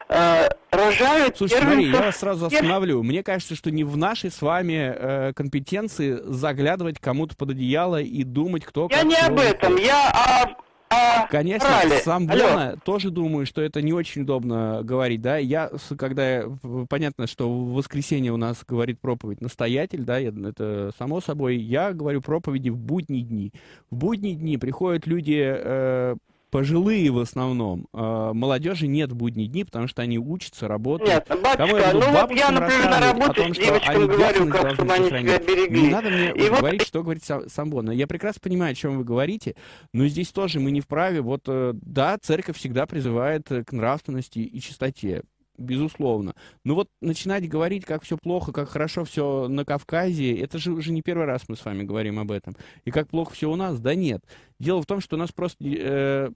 э, рожают Слушайте, Мария, я вас сразу остановлю. Мне кажется, что не в нашей с вами э, компетенции заглядывать кому-то под одеяло и думать, кто Я не об этом, я о а, Конечно, брали. сам Бона тоже думаю, что это не очень удобно говорить, да. Я, когда понятно, что в воскресенье у нас говорит проповедь настоятель, да, это само собой. Я говорю проповеди в будние дни. В будние дни приходят люди э, пожилые в основном. Э, молодежи нет в будние дни, потому что они учатся, работают. Нет, батюшка, Кому я ну вот я, например, на работе том, с девочками говорю, как чтобы они себя берегли. Не надо мне и говорить, вот... что говорит Самбона. Я прекрасно понимаю, о чем вы говорите, но здесь тоже мы не вправе. Вот, э, да, церковь всегда призывает к нравственности и чистоте безусловно. Но вот начинать говорить, как все плохо, как хорошо все на Кавказе, это же уже не первый раз мы с вами говорим об этом. И как плохо все у нас, да нет. Дело в том, что у нас просто э,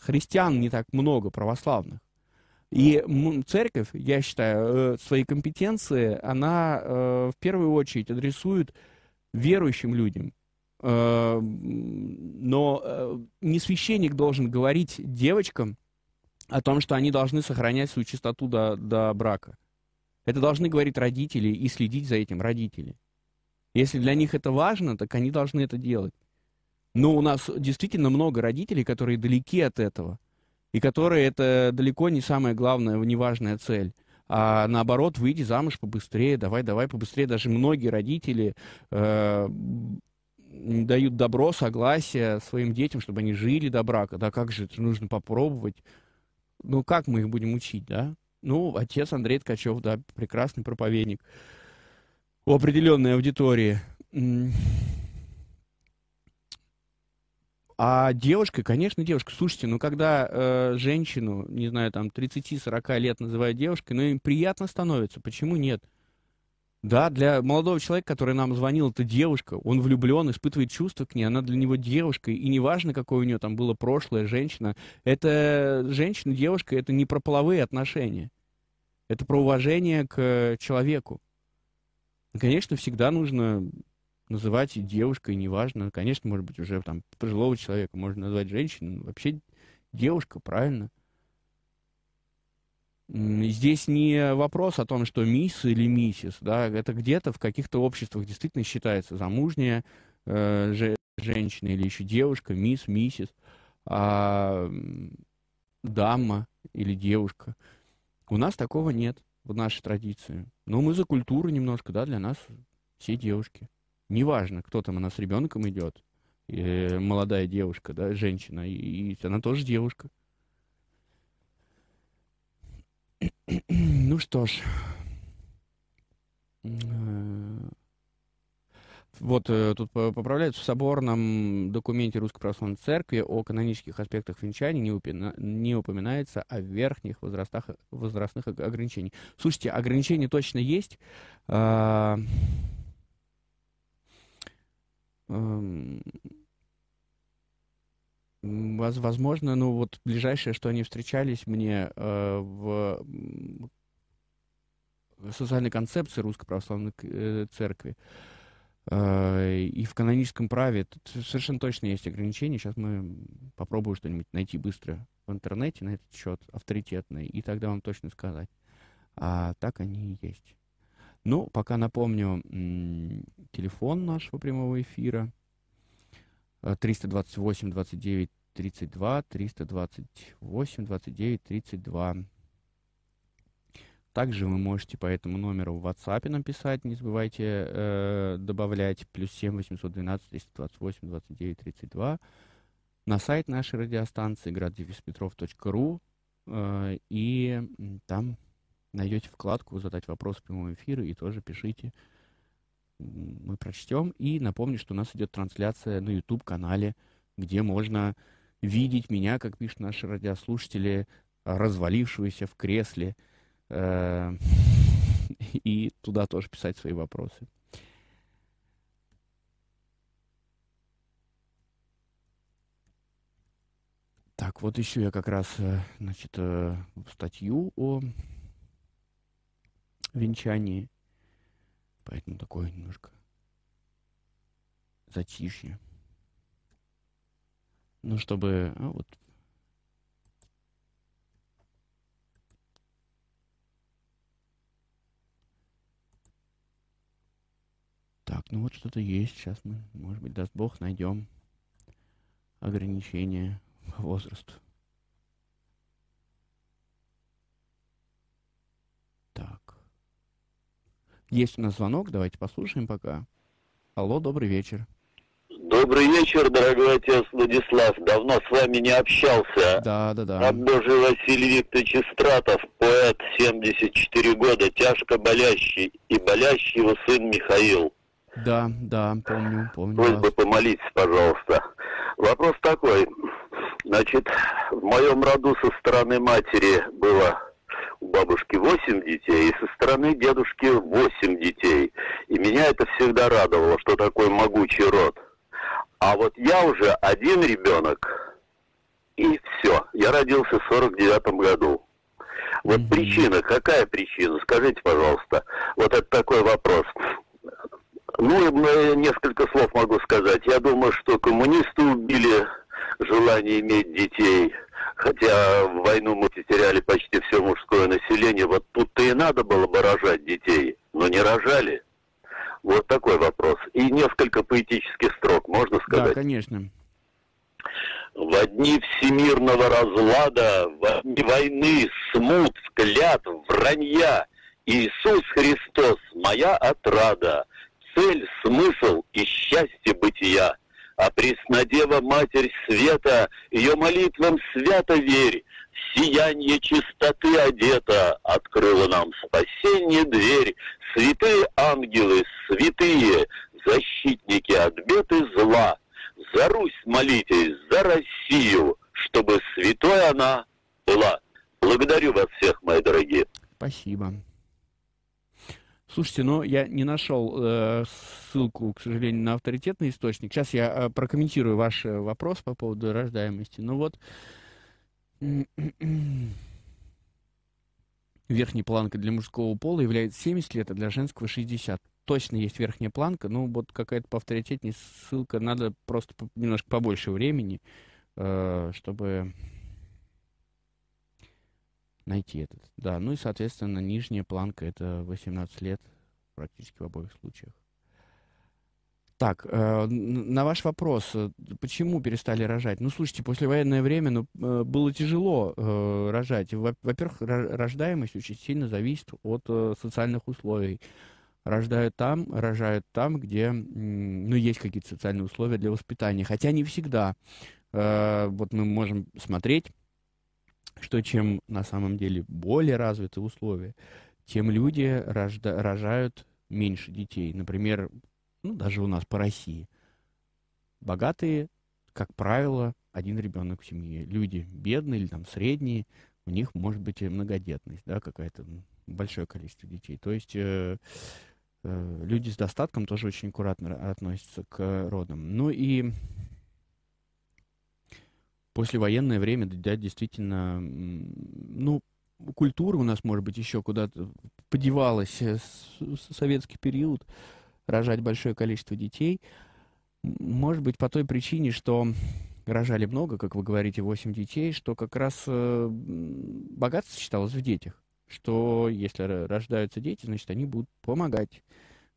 христиан не так много, православных. И церковь, я считаю, э, свои компетенции, она э, в первую очередь адресует верующим людям. Э, но не священник должен говорить девочкам о том, что они должны сохранять свою чистоту до, до брака. Это должны говорить родители и следить за этим родители. Если для них это важно, так они должны это делать. Но у нас действительно много родителей, которые далеки от этого. И которые это далеко не самая главная, неважная цель. А наоборот, выйди замуж побыстрее, давай, давай побыстрее. Даже многие родители э, дают добро, согласие своим детям, чтобы они жили до брака. Да как же, это нужно попробовать. Ну, как мы их будем учить, да? Ну, отец Андрей Ткачев, да, прекрасный проповедник у определенной аудитории. А девушка, конечно, девушка. Слушайте, ну когда э, женщину, не знаю, там 30-40 лет называют девушкой, ну им приятно становится. Почему нет? Да, для молодого человека, который нам звонил, это девушка, он влюблен, испытывает чувства к ней, она для него девушка, и неважно, какое у нее там было прошлое, женщина, это женщина, девушка, это не про половые отношения, это про уважение к человеку. Конечно, всегда нужно называть девушкой, неважно. Конечно, может быть, уже там пожилого человека можно назвать женщиной. Вообще девушка, правильно. Здесь не вопрос о том, что мисс или миссис, да, это где-то в каких-то обществах действительно считается замужняя э, же, женщина или еще девушка, мисс, миссис, а дама или девушка. У нас такого нет в нашей традиции. Но мы за культуру немножко, да, для нас все девушки. Неважно, кто там у нас с ребенком идет, э, молодая девушка, да, женщина, и, и она тоже девушка. Ну что ж. Вот э, тут поправляют, в соборном документе Русской Православной Церкви о канонических аспектах венчания не, упина, не упоминается о верхних возрастах, возрастных ограничениях. Слушайте, ограничения точно есть. А, Возможно, ну вот ближайшее, что они встречались мне э, в социальной концепции Русской Православной э, Церкви э, и в каноническом праве тут совершенно точно есть ограничения. Сейчас мы попробуем что-нибудь найти быстро в интернете на этот счет, авторитетный, и тогда вам точно сказать. А так они и есть. Ну, пока напомню телефон нашего прямого эфира. 328 29 32, 328 29 32. Также вы можете по этому номеру в WhatsApp написать, не забывайте э, добавлять плюс 7 812 328 29 32 на сайт нашей радиостанции graddefиспетров.ру э, и там найдете вкладку «Задать вопрос в прямом эфире» и тоже пишите. Мы прочтем. И напомню, что у нас идет трансляция на YouTube-канале, где можно видеть меня, как пишут наши радиослушатели, развалившегося в кресле, э, и туда тоже писать свои вопросы. Так, вот еще я как раз, э, значит, э, статью о венчании. Поэтому такое немножко затишье. Ну, чтобы... А, вот. Так, ну вот что-то есть. Сейчас мы, может быть, даст Бог, найдем ограничения по возрасту. Так. Есть у нас звонок, давайте послушаем пока. Алло, добрый вечер. Добрый вечер, дорогой отец Владислав. Давно с вами не общался. Да, да, да. Обдожий Василий Викторович Истратов, поэт, 74 года, тяжко болящий, и болящий его сын Михаил. Да, да, помню, помню. Просьба вас. помолитесь, пожалуйста. Вопрос такой. Значит, в моем роду со стороны матери было у бабушки 8 детей, и со стороны дедушки 8 детей. И меня это всегда радовало, что такой могучий род. А вот я уже один ребенок, и все. Я родился в 49 году. Вот Мгм. причина, какая причина? Скажите, пожалуйста. Вот это такой вопрос. Ну, м- несколько слов могу сказать. Я думаю, что коммунисты убили желание иметь детей. Хотя в войну мы потеряли почти все мужское население. Вот тут-то и надо было бы рожать детей, но не рожали. Вот такой вопрос. И несколько поэтических строк, можно Да, сказать? конечно. В дни всемирного разлада, в дни войны, смут, клятв, вранья, Иисус Христос, моя отрада, цель, смысл и счастье бытия. А Преснодева Матерь Света, ее молитвам свято верь, сияние чистоты одета, открыла нам спасение дверь. Святые ангелы, святые, защитники от бед и зла, за Русь молитесь, за Россию, чтобы святой она была. Благодарю вас всех, мои дорогие. Спасибо. Слушайте, ну я не нашел э, ссылку, к сожалению, на авторитетный источник. Сейчас я э, прокомментирую ваш э, вопрос по поводу рождаемости. Ну вот, верхней планкой для мужского пола является 70 лет, а для женского 60. Точно есть верхняя планка, ну вот какая-то поавторитетнее ссылка, надо просто по- немножко побольше времени, э, чтобы найти этот. Да, ну и, соответственно, нижняя планка это 18 лет практически в обоих случаях. Так, э, на ваш вопрос, э, почему перестали рожать? Ну, слушайте, послевоенное время ну, э, было тяжело э, рожать. Во- Во-первых, ро- рождаемость очень сильно зависит от э, социальных условий. Рождают там, рожают там, где ну, есть какие-то социальные условия для воспитания. Хотя не всегда. Э, Вот мы можем смотреть что чем на самом деле более развиты условия, тем люди рожда- рожают меньше детей. Например, ну, даже у нас по России. Богатые, как правило, один ребенок в семье. Люди бедные или там средние, у них может быть многодетность, да, какая-то большое количество детей. То есть э, э, люди с достатком тоже очень аккуратно ра- относятся к родам. Ну и послевоенное время, да, действительно, ну, культура у нас, может быть, еще куда-то подевалась э, с, советский период, рожать большое количество детей. Может быть, по той причине, что рожали много, как вы говорите, 8 детей, что как раз э, богатство считалось в детях. Что если ро- рождаются дети, значит, они будут помогать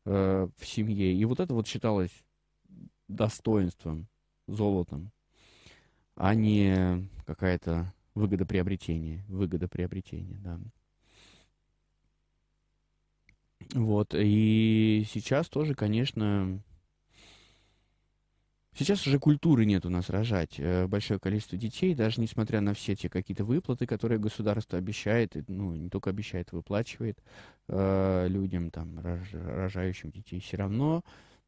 э, в семье. И вот это вот считалось достоинством, золотом а не какая-то выгодоприобретение. Выгодоприобретение, да. Вот, и сейчас тоже, конечно, сейчас уже культуры нет у нас рожать э, большое количество детей, даже несмотря на все те какие-то выплаты, которые государство обещает, ну, не только обещает, выплачивает э, людям, там, рож- рожающим детей, все равно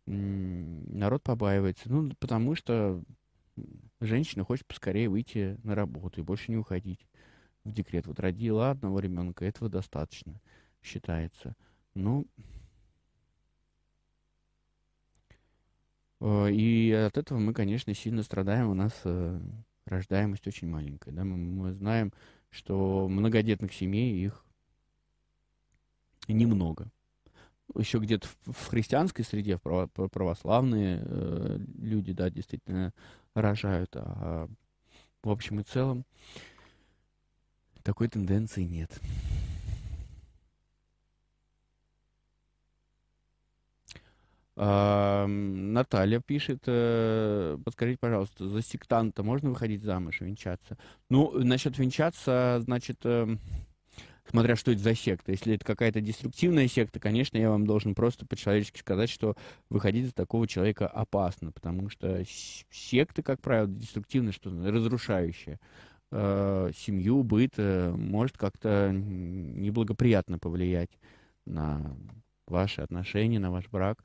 народ побаивается, ну, потому что женщина хочет поскорее выйти на работу и больше не уходить в декрет. Вот родила одного ребенка, этого достаточно, считается. Ну, э, и от этого мы, конечно, сильно страдаем. У нас э, рождаемость очень маленькая. Да? Мы, мы знаем, что многодетных семей их немного. Еще где-то в, христианской среде, в право, православные э, люди, да, действительно рожают, а в общем и целом такой тенденции нет. А, Наталья пишет, э, подскажите, пожалуйста, за сектанта можно выходить замуж, венчаться? Ну, насчет венчаться, значит, э, смотря что это за секта. Если это какая-то деструктивная секта, конечно, я вам должен просто по-человечески сказать, что выходить за такого человека опасно, потому что секты, как правило, деструктивные, что разрушающие э, семью, быт, э, может как-то неблагоприятно повлиять на ваши отношения, на ваш брак.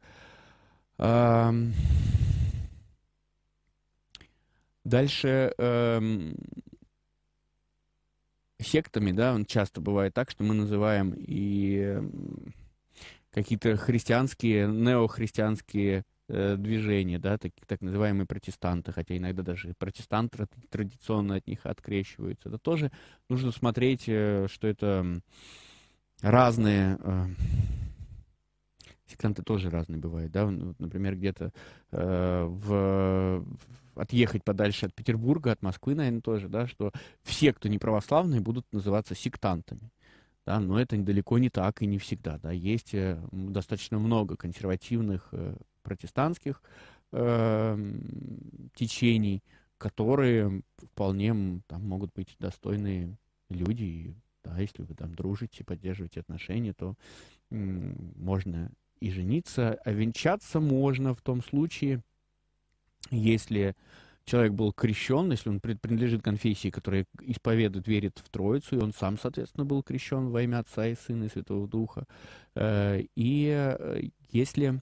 Дальше эм, сектами, да, он часто бывает так, что мы называем и какие-то христианские, неохристианские э, движения, да, так, так называемые протестанты, хотя иногда даже протестанты традиционно от них открещиваются. Это тоже нужно смотреть, э, что это разные э, сектанты тоже разные бывают, да, например, где-то э, в, отъехать подальше от Петербурга, от Москвы, наверное, тоже, да, что все, кто не православные, будут называться сектантами, да, но это далеко не так и не всегда, да, есть э, достаточно много консервативных э, протестантских э, течений, которые вполне там могут быть достойные люди, да, если вы там дружите, поддерживаете отношения, то можно и жениться, а венчаться можно в том случае, если человек был крещен, если он принадлежит конфессии, которая исповедует, верит в Троицу, и он сам, соответственно, был крещен во имя Отца и Сына и Святого Духа. Э, и э, если,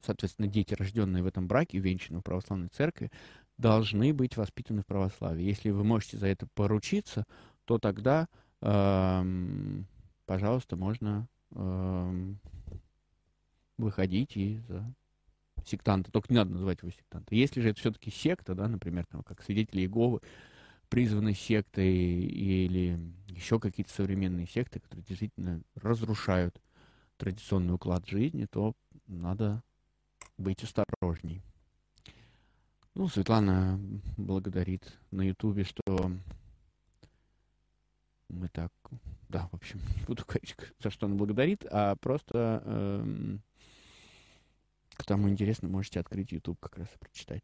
соответственно, дети, рожденные в этом браке, венчаны в православной церкви, должны быть воспитаны в православии. Если вы можете за это поручиться, то тогда эм, пожалуйста, можно э, выходить и за сектанта. Только не надо называть его сектантом. Если же это все-таки секта, да, например, там, как свидетели Иеговы, призваны сектой или еще какие-то современные секты, которые действительно разрушают традиционный уклад жизни, то надо быть осторожней. Ну, Светлана благодарит на Ютубе, что мы так, да, в общем, не буду говорить, за что она благодарит, а просто эм, кому интересно, можете открыть YouTube как раз и прочитать.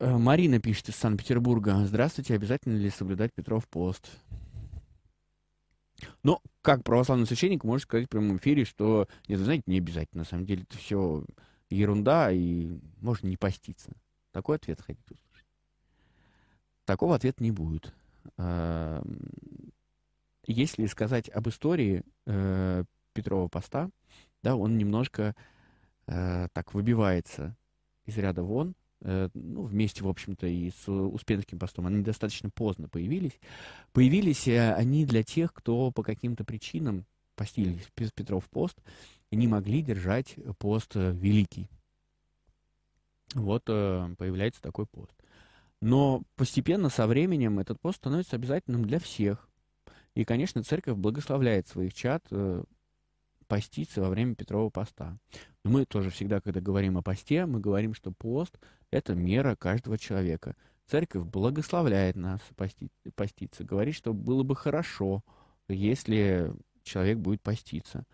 Э, Марина пишет из Санкт-Петербурга. Здравствуйте, обязательно ли соблюдать Петров пост? Ну, как православный священник, можно сказать в прямом эфире, что, нет, знаете, не обязательно. На самом деле это все ерунда, и можно не поститься. Такой ответ хотите услышать? Такого ответа не будет. Если сказать об истории э, Петрова поста, да, он немножко э, так выбивается из ряда вон, э, ну, вместе, в общем-то, и с Успенским постом. Они достаточно поздно появились. Появились они для тех, кто по каким-то причинам постились Петров пост и не могли держать пост великий. Вот появляется такой пост. Но постепенно, со временем, этот пост становится обязательным для всех. И, конечно, церковь благословляет своих чад э, поститься во время Петрова поста. Мы тоже всегда, когда говорим о посте, мы говорим, что пост – это мера каждого человека. Церковь благословляет нас пости, поститься, говорит, что было бы хорошо, если человек будет поститься.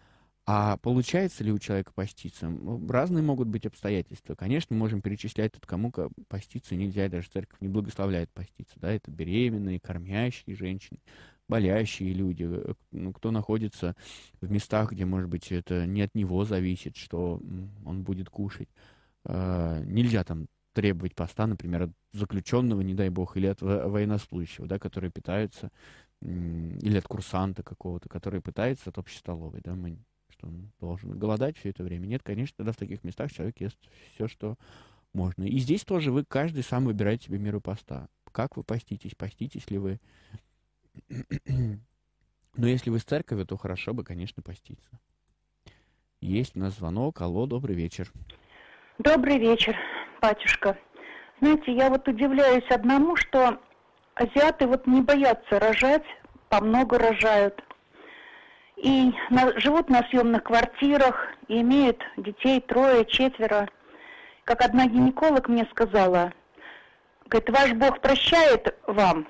А получается ли у человека поститься? Разные могут быть обстоятельства. Конечно, можем перечислять тут, кому поститься нельзя, даже церковь не благословляет поститься. Да? Это беременные, кормящие женщины, болящие люди, э, ну, кто находится в местах, где, может быть, это не от него зависит, что он будет кушать. А, нельзя там требовать поста, например, от заключенного, не дай бог, или от военнослужащего, да, которые питаются, или от курсанта какого-то, который пытается от общей столовой. Да, мы что он должен голодать все это время. Нет, конечно, тогда в таких местах человек ест все, что можно. И здесь тоже вы каждый сам выбираете себе меру поста. Как вы поститесь? Поститесь ли вы? Но если вы с церковью, то хорошо бы, конечно, поститься. Есть у нас звонок. Алло, добрый вечер. Добрый вечер. батюшка. Знаете, я вот удивляюсь одному, что азиаты вот не боятся рожать, по много рожают. И на, живут на съемных квартирах, и имеют детей трое, четверо. Как одна гинеколог мне сказала, говорит, ваш Бог прощает вам,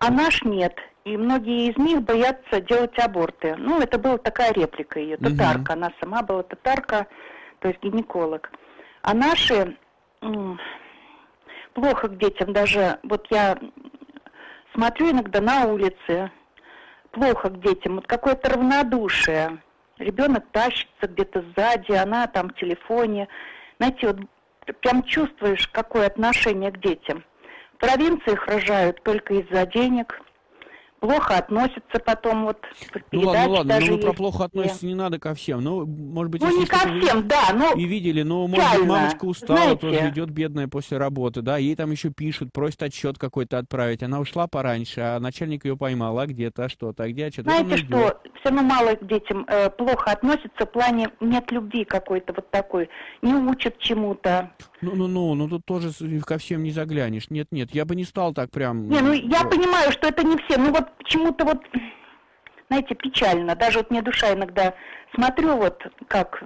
а наш нет. И многие из них боятся делать аборты. Ну, это была такая реплика ее, татарка. Угу. Она сама была татарка, то есть гинеколог. А наши плохо к детям даже. Вот я смотрю иногда на улице, плохо к детям. Вот какое-то равнодушие. Ребенок тащится где-то сзади, она там в телефоне. Знаете, вот прям чувствуешь, какое отношение к детям. В провинциях рожают только из-за денег – плохо относятся потом вот Ну ладно, ну ладно, ну про плохо относятся не надо ко всем. Ну, может быть, ну не ко всем, да, ну и видели, но может быть, мамочка устала, знаете, тоже идет бедная после работы, да, ей там еще пишут, просят отчет какой-то отправить. Она ушла пораньше, а начальник ее поймал, а где-то, а что-то, а где, а что-то. Знаете что, все равно мало к детям э, плохо относятся в плане нет любви какой-то вот такой, не учат чему-то. Ну, ну, ну, ну тут тоже ко всем не заглянешь. Нет, нет, я бы не стал так прям. Не, ну я понимаю, что это не все. Ну вот почему-то вот, знаете, печально. Даже вот мне душа иногда смотрю вот как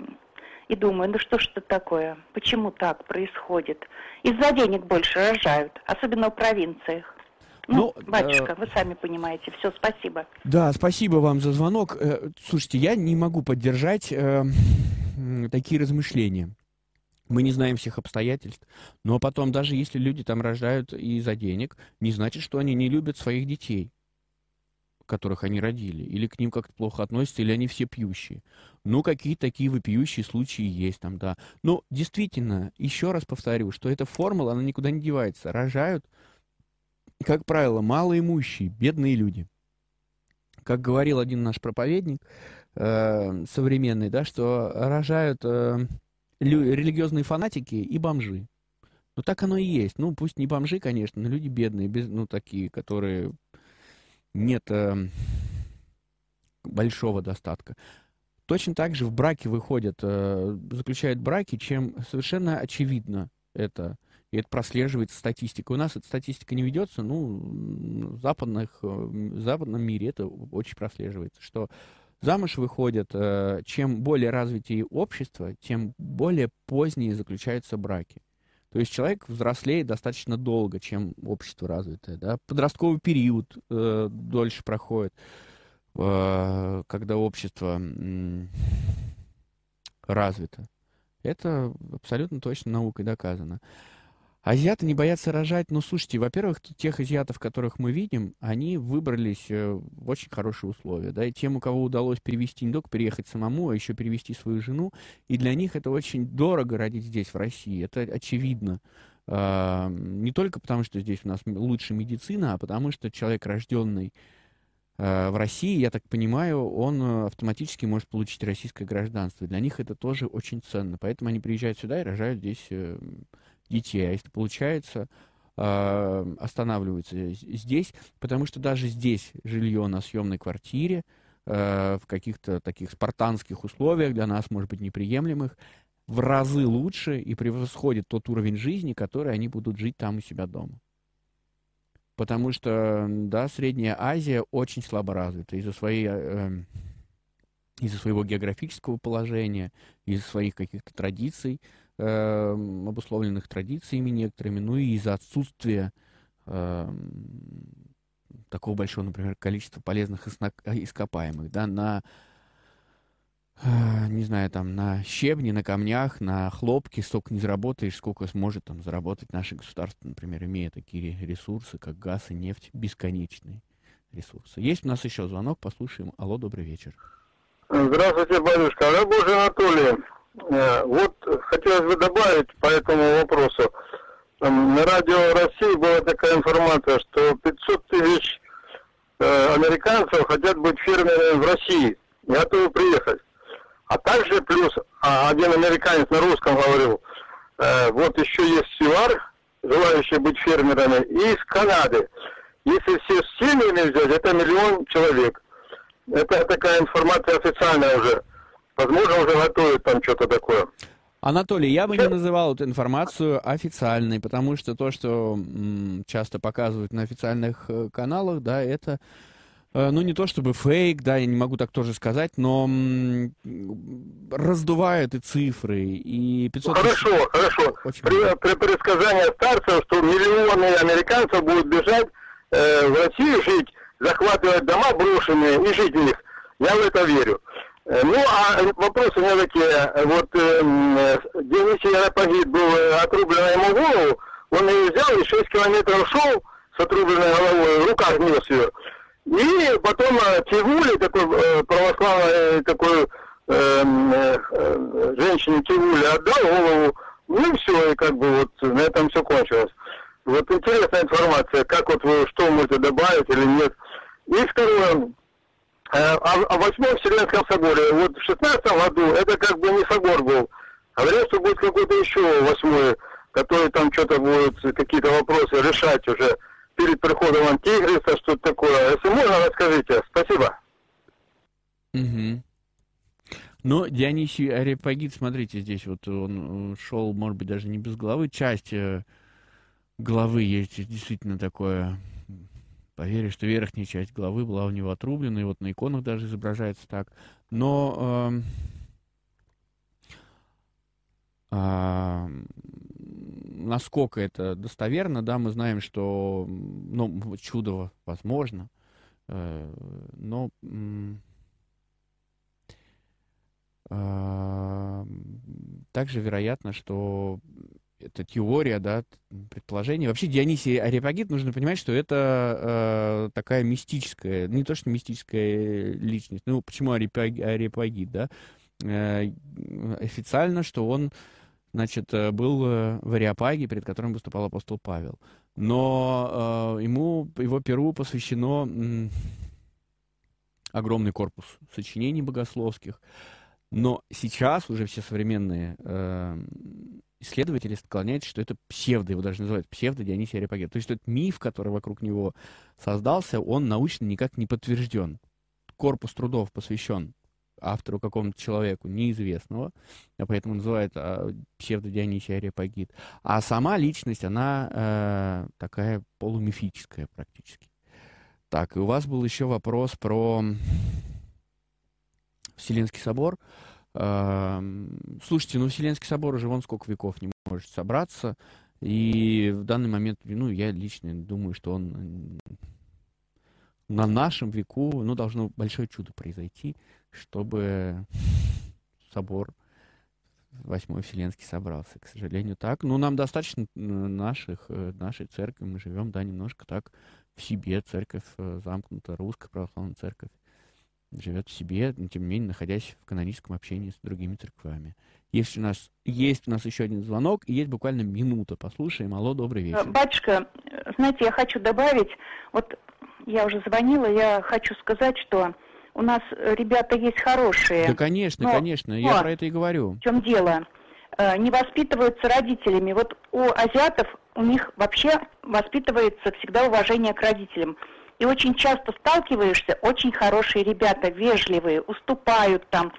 и думаю, ну что ж это такое? Почему так происходит? Из-за денег больше рожают, особенно в провинциях. Ну, ну батюшка, э... вы сами понимаете. Все, спасибо. Да, спасибо вам за звонок. Э, слушайте, я не могу поддержать э, такие размышления. Мы не знаем всех обстоятельств, но потом, даже если люди там рожают из-за денег, не значит, что они не любят своих детей, которых они родили, или к ним как-то плохо относятся, или они все пьющие. Ну, какие такие вопиющие случаи есть там, да. Но действительно, еще раз повторю, что эта формула, она никуда не девается. Рожают, как правило, малоимущие, бедные люди. Как говорил один наш проповедник э, современный, да, что рожают... Э, религиозные фанатики и бомжи. Ну, так оно и есть. Ну, пусть не бомжи, конечно, но люди бедные, без, ну, такие, которые нет э, большого достатка. Точно так же в браке выходят, э, заключают браки, чем совершенно очевидно это. И это прослеживается статистика. У нас эта статистика не ведется, ну, в, западных, э, в западном мире это очень прослеживается, что Замуж выходят, э, чем более развитие общество, тем более поздние заключаются браки. То есть человек взрослеет достаточно долго, чем общество развитое. Да? Подростковый период э, дольше проходит, э, когда общество развито. Это абсолютно точно наукой доказано. Азиаты не боятся рожать. Ну, слушайте, во-первых, тех азиатов, которых мы видим, они выбрались э, в очень хорошие условия. Да, и тем, у кого удалось перевести, не только переехать самому, а еще перевести свою жену, и для них это очень дорого родить здесь, в России. Это очевидно. А, не только потому, что здесь у нас лучшая медицина, а потому что человек, рожденный а, в России, я так понимаю, он э, автоматически может получить российское гражданство. Для них это тоже очень ценно. Поэтому они приезжают сюда и рожают здесь э, детей. А если получается, э, останавливаются здесь, потому что даже здесь жилье на съемной квартире, э, в каких-то таких спартанских условиях, для нас, может быть, неприемлемых, в разы лучше и превосходит тот уровень жизни, который они будут жить там у себя дома. Потому что, да, Средняя Азия очень слабо развита из-за своей... Э, из-за своего географического положения, из-за своих каких-то традиций, обусловленных традициями некоторыми, ну и из-за отсутствия э, такого большого, например, количества полезных ископаемых, да, на, э, не знаю, там, на щебне, на камнях, на хлопке столько не заработаешь, сколько сможет там заработать наше государство, например, имея такие ресурсы, как газ и нефть, бесконечные ресурсы. Есть у нас еще звонок, послушаем. Алло, добрый вечер. Здравствуйте, батюшка. Рабожий Анатолий. Э, вот хотелось бы добавить по этому вопросу. На радио России была такая информация, что 500 тысяч э, американцев хотят быть фермерами в России, готовы приехать. А также плюс а, один американец на русском говорил, э, вот еще есть Сивар, желающие быть фермерами, и из Канады. Если все с семьями взять, это миллион человек. Это такая информация официальная уже. Возможно, уже готовят там что-то такое. Анатолий, я бы не называл эту информацию официальной, потому что то, что часто показывают на официальных э, каналах, да, это, э, ну, не то чтобы фейк, да, я не могу так тоже сказать, но раздувают и цифры, и 500 тысяч- Хорошо, хорошо. Очень При, при предсказании старцев, что миллионы американцев будут бежать э, в Россию жить, захватывать дома брошенные и жить в них, я в это верю. Э, Ну, а вопросы у меня такие. Вот э, э, Дионисий Аэропагит был э, отрублена ему голову, он ее взял и 6 километров шел с отрубленной головой, в руках нес ее. И потом э, Тигули, такой э, православный э, такой э, э, э, женщине Тигули отдал голову, ну и все, и как бы вот на этом все кончилось. Вот интересная информация, как вот вы, что можете добавить или нет. И второе, э, о, о Восьмом Вселенском соборе. Вот в шестнадцатом году это как бы не собор был. Говорят, что будет какой-то еще восьмой, который там что-то будет, какие-то вопросы решать уже перед приходом Антихриста, что-то такое. Если можно, расскажите. Спасибо. Мгм. Но Дионисий Ареопагит, смотрите, здесь вот он э, шел, может быть, даже не без головы. Часть э, головы есть действительно такое, поверю, что верхняя часть головы была у него отрублена, и вот на иконах даже изображается так. Но эм, а, насколько это достоверно, да, мы знаем, что ну, вот чудо возможно, э, но м, также вероятно, что эта теория, да, предположение. Вообще Дионисий Ареопагит, нужно понимать, что это э, такая мистическая, не то что мистическая личность, ну почему Ареопаг- Ареопагит, да, Э, официально, что он, значит, э, был э, в Ареопаге, перед которым выступал апостол Павел. Но э, ему, его перу посвящено м, огромный корпус сочинений богословских. Но сейчас уже все современные э, исследователи склоняются, что это псевдо, его даже называют псевдо Дионисий Ареопагит. То есть тот миф, который вокруг него создался, он научно никак не подтвержден. Корпус трудов посвящен автору какому-то человеку неизвестного, а поэтому называют а, псевдо Дионисий Ареопагит. А сама личность, она э, такая полумифическая практически. Так, и у вас был еще вопрос про Вселенский собор. Слушайте, ну Вселенский собор уже вон сколько веков не может собраться. И в данный момент, ну, я лично думаю, что он на нашем веку, ну, должно большое чудо произойти, чтобы собор Восьмой Вселенский собрался. К сожалению, так. Ну, нам достаточно наших, э, нашей церкви. Мы живем, да, немножко так в себе. Церковь э, замкнута, русская православная церковь живет в себе, но тем не менее, находясь в каноническом общении с другими церквами. Есть у нас, есть у нас еще один звонок, и есть буквально минута. Послушаем. Алло, добрый вечер. Батюшка, э, знаете, я хочу добавить, вот я уже звонила, я хочу сказать, что у нас э, ребята есть хорошие. Да, конечно, но- конечно, я но- про это и говорю. В чем дело? Э, Не воспитываются родителями. Вот у азиатов у них вообще воспитывается всегда уважение к родителям. И очень часто сталкиваешься, очень хорошие ребята, вежливые, уступают там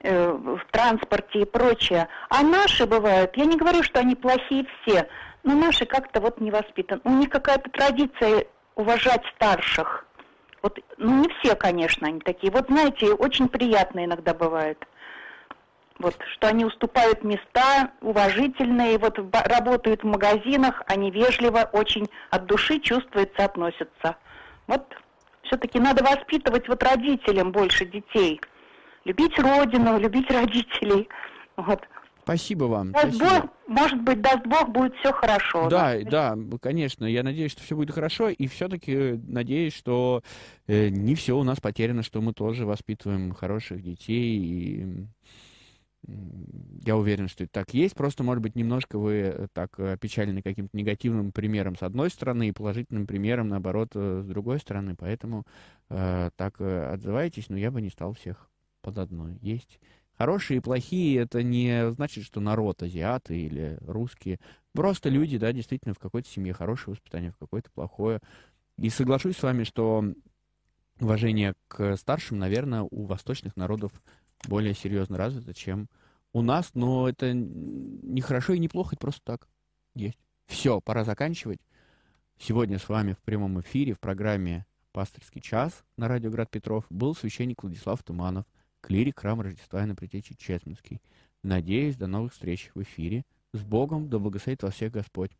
э, в транспорте и прочее. А наши бывают, я не говорю, что они плохие все, но наши как-то вот не воспитаны. У них какая-то традиция уважать старших. Вот, ну не все, конечно, они такие. Вот знаете, очень приятно иногда бывает. Вот, что они уступают места уважительные, вот работают в магазинах, они вежливо, очень от души чувствуется, относятся. Вот все-таки надо воспитывать вот родителям больше детей. Любить родину, любить родителей. Вот. Спасибо вам. Даст спасибо. Бог, может быть, даст Бог, будет все хорошо. Да, да, конечно. Я надеюсь, что все будет хорошо. И все-таки надеюсь, что э, не все у нас потеряно, что мы тоже воспитываем хороших детей. И я уверен, что это так есть. Просто, может быть, немножко вы э, так э, опечалены каким-то негативным примером с одной стороны и положительным примером, наоборот, э, с другой стороны. Поэтому э, так отзываетесь, но я бы не стал всех под одной. Есть хорошие и плохие, это не значит, что народ азиаты или русские. Просто люди, да, действительно, в какой-то семье хорошее воспитание, в какой-то плохое. И соглашусь с вами, что уважение к старшим, наверное, у восточных народов более серьезно развито, чем у нас, но это не хорошо и не плохо, это просто так есть. Все, пора заканчивать. Сегодня с вами в прямом эфире в программе «Пасторский час» на радио «Град Петров» был священник Владислав Туманов, клирик храма Рождества и на Притечи Чесменский. Надеюсь, до новых встреч в эфире. С Богом, да благословит вас всех Господь.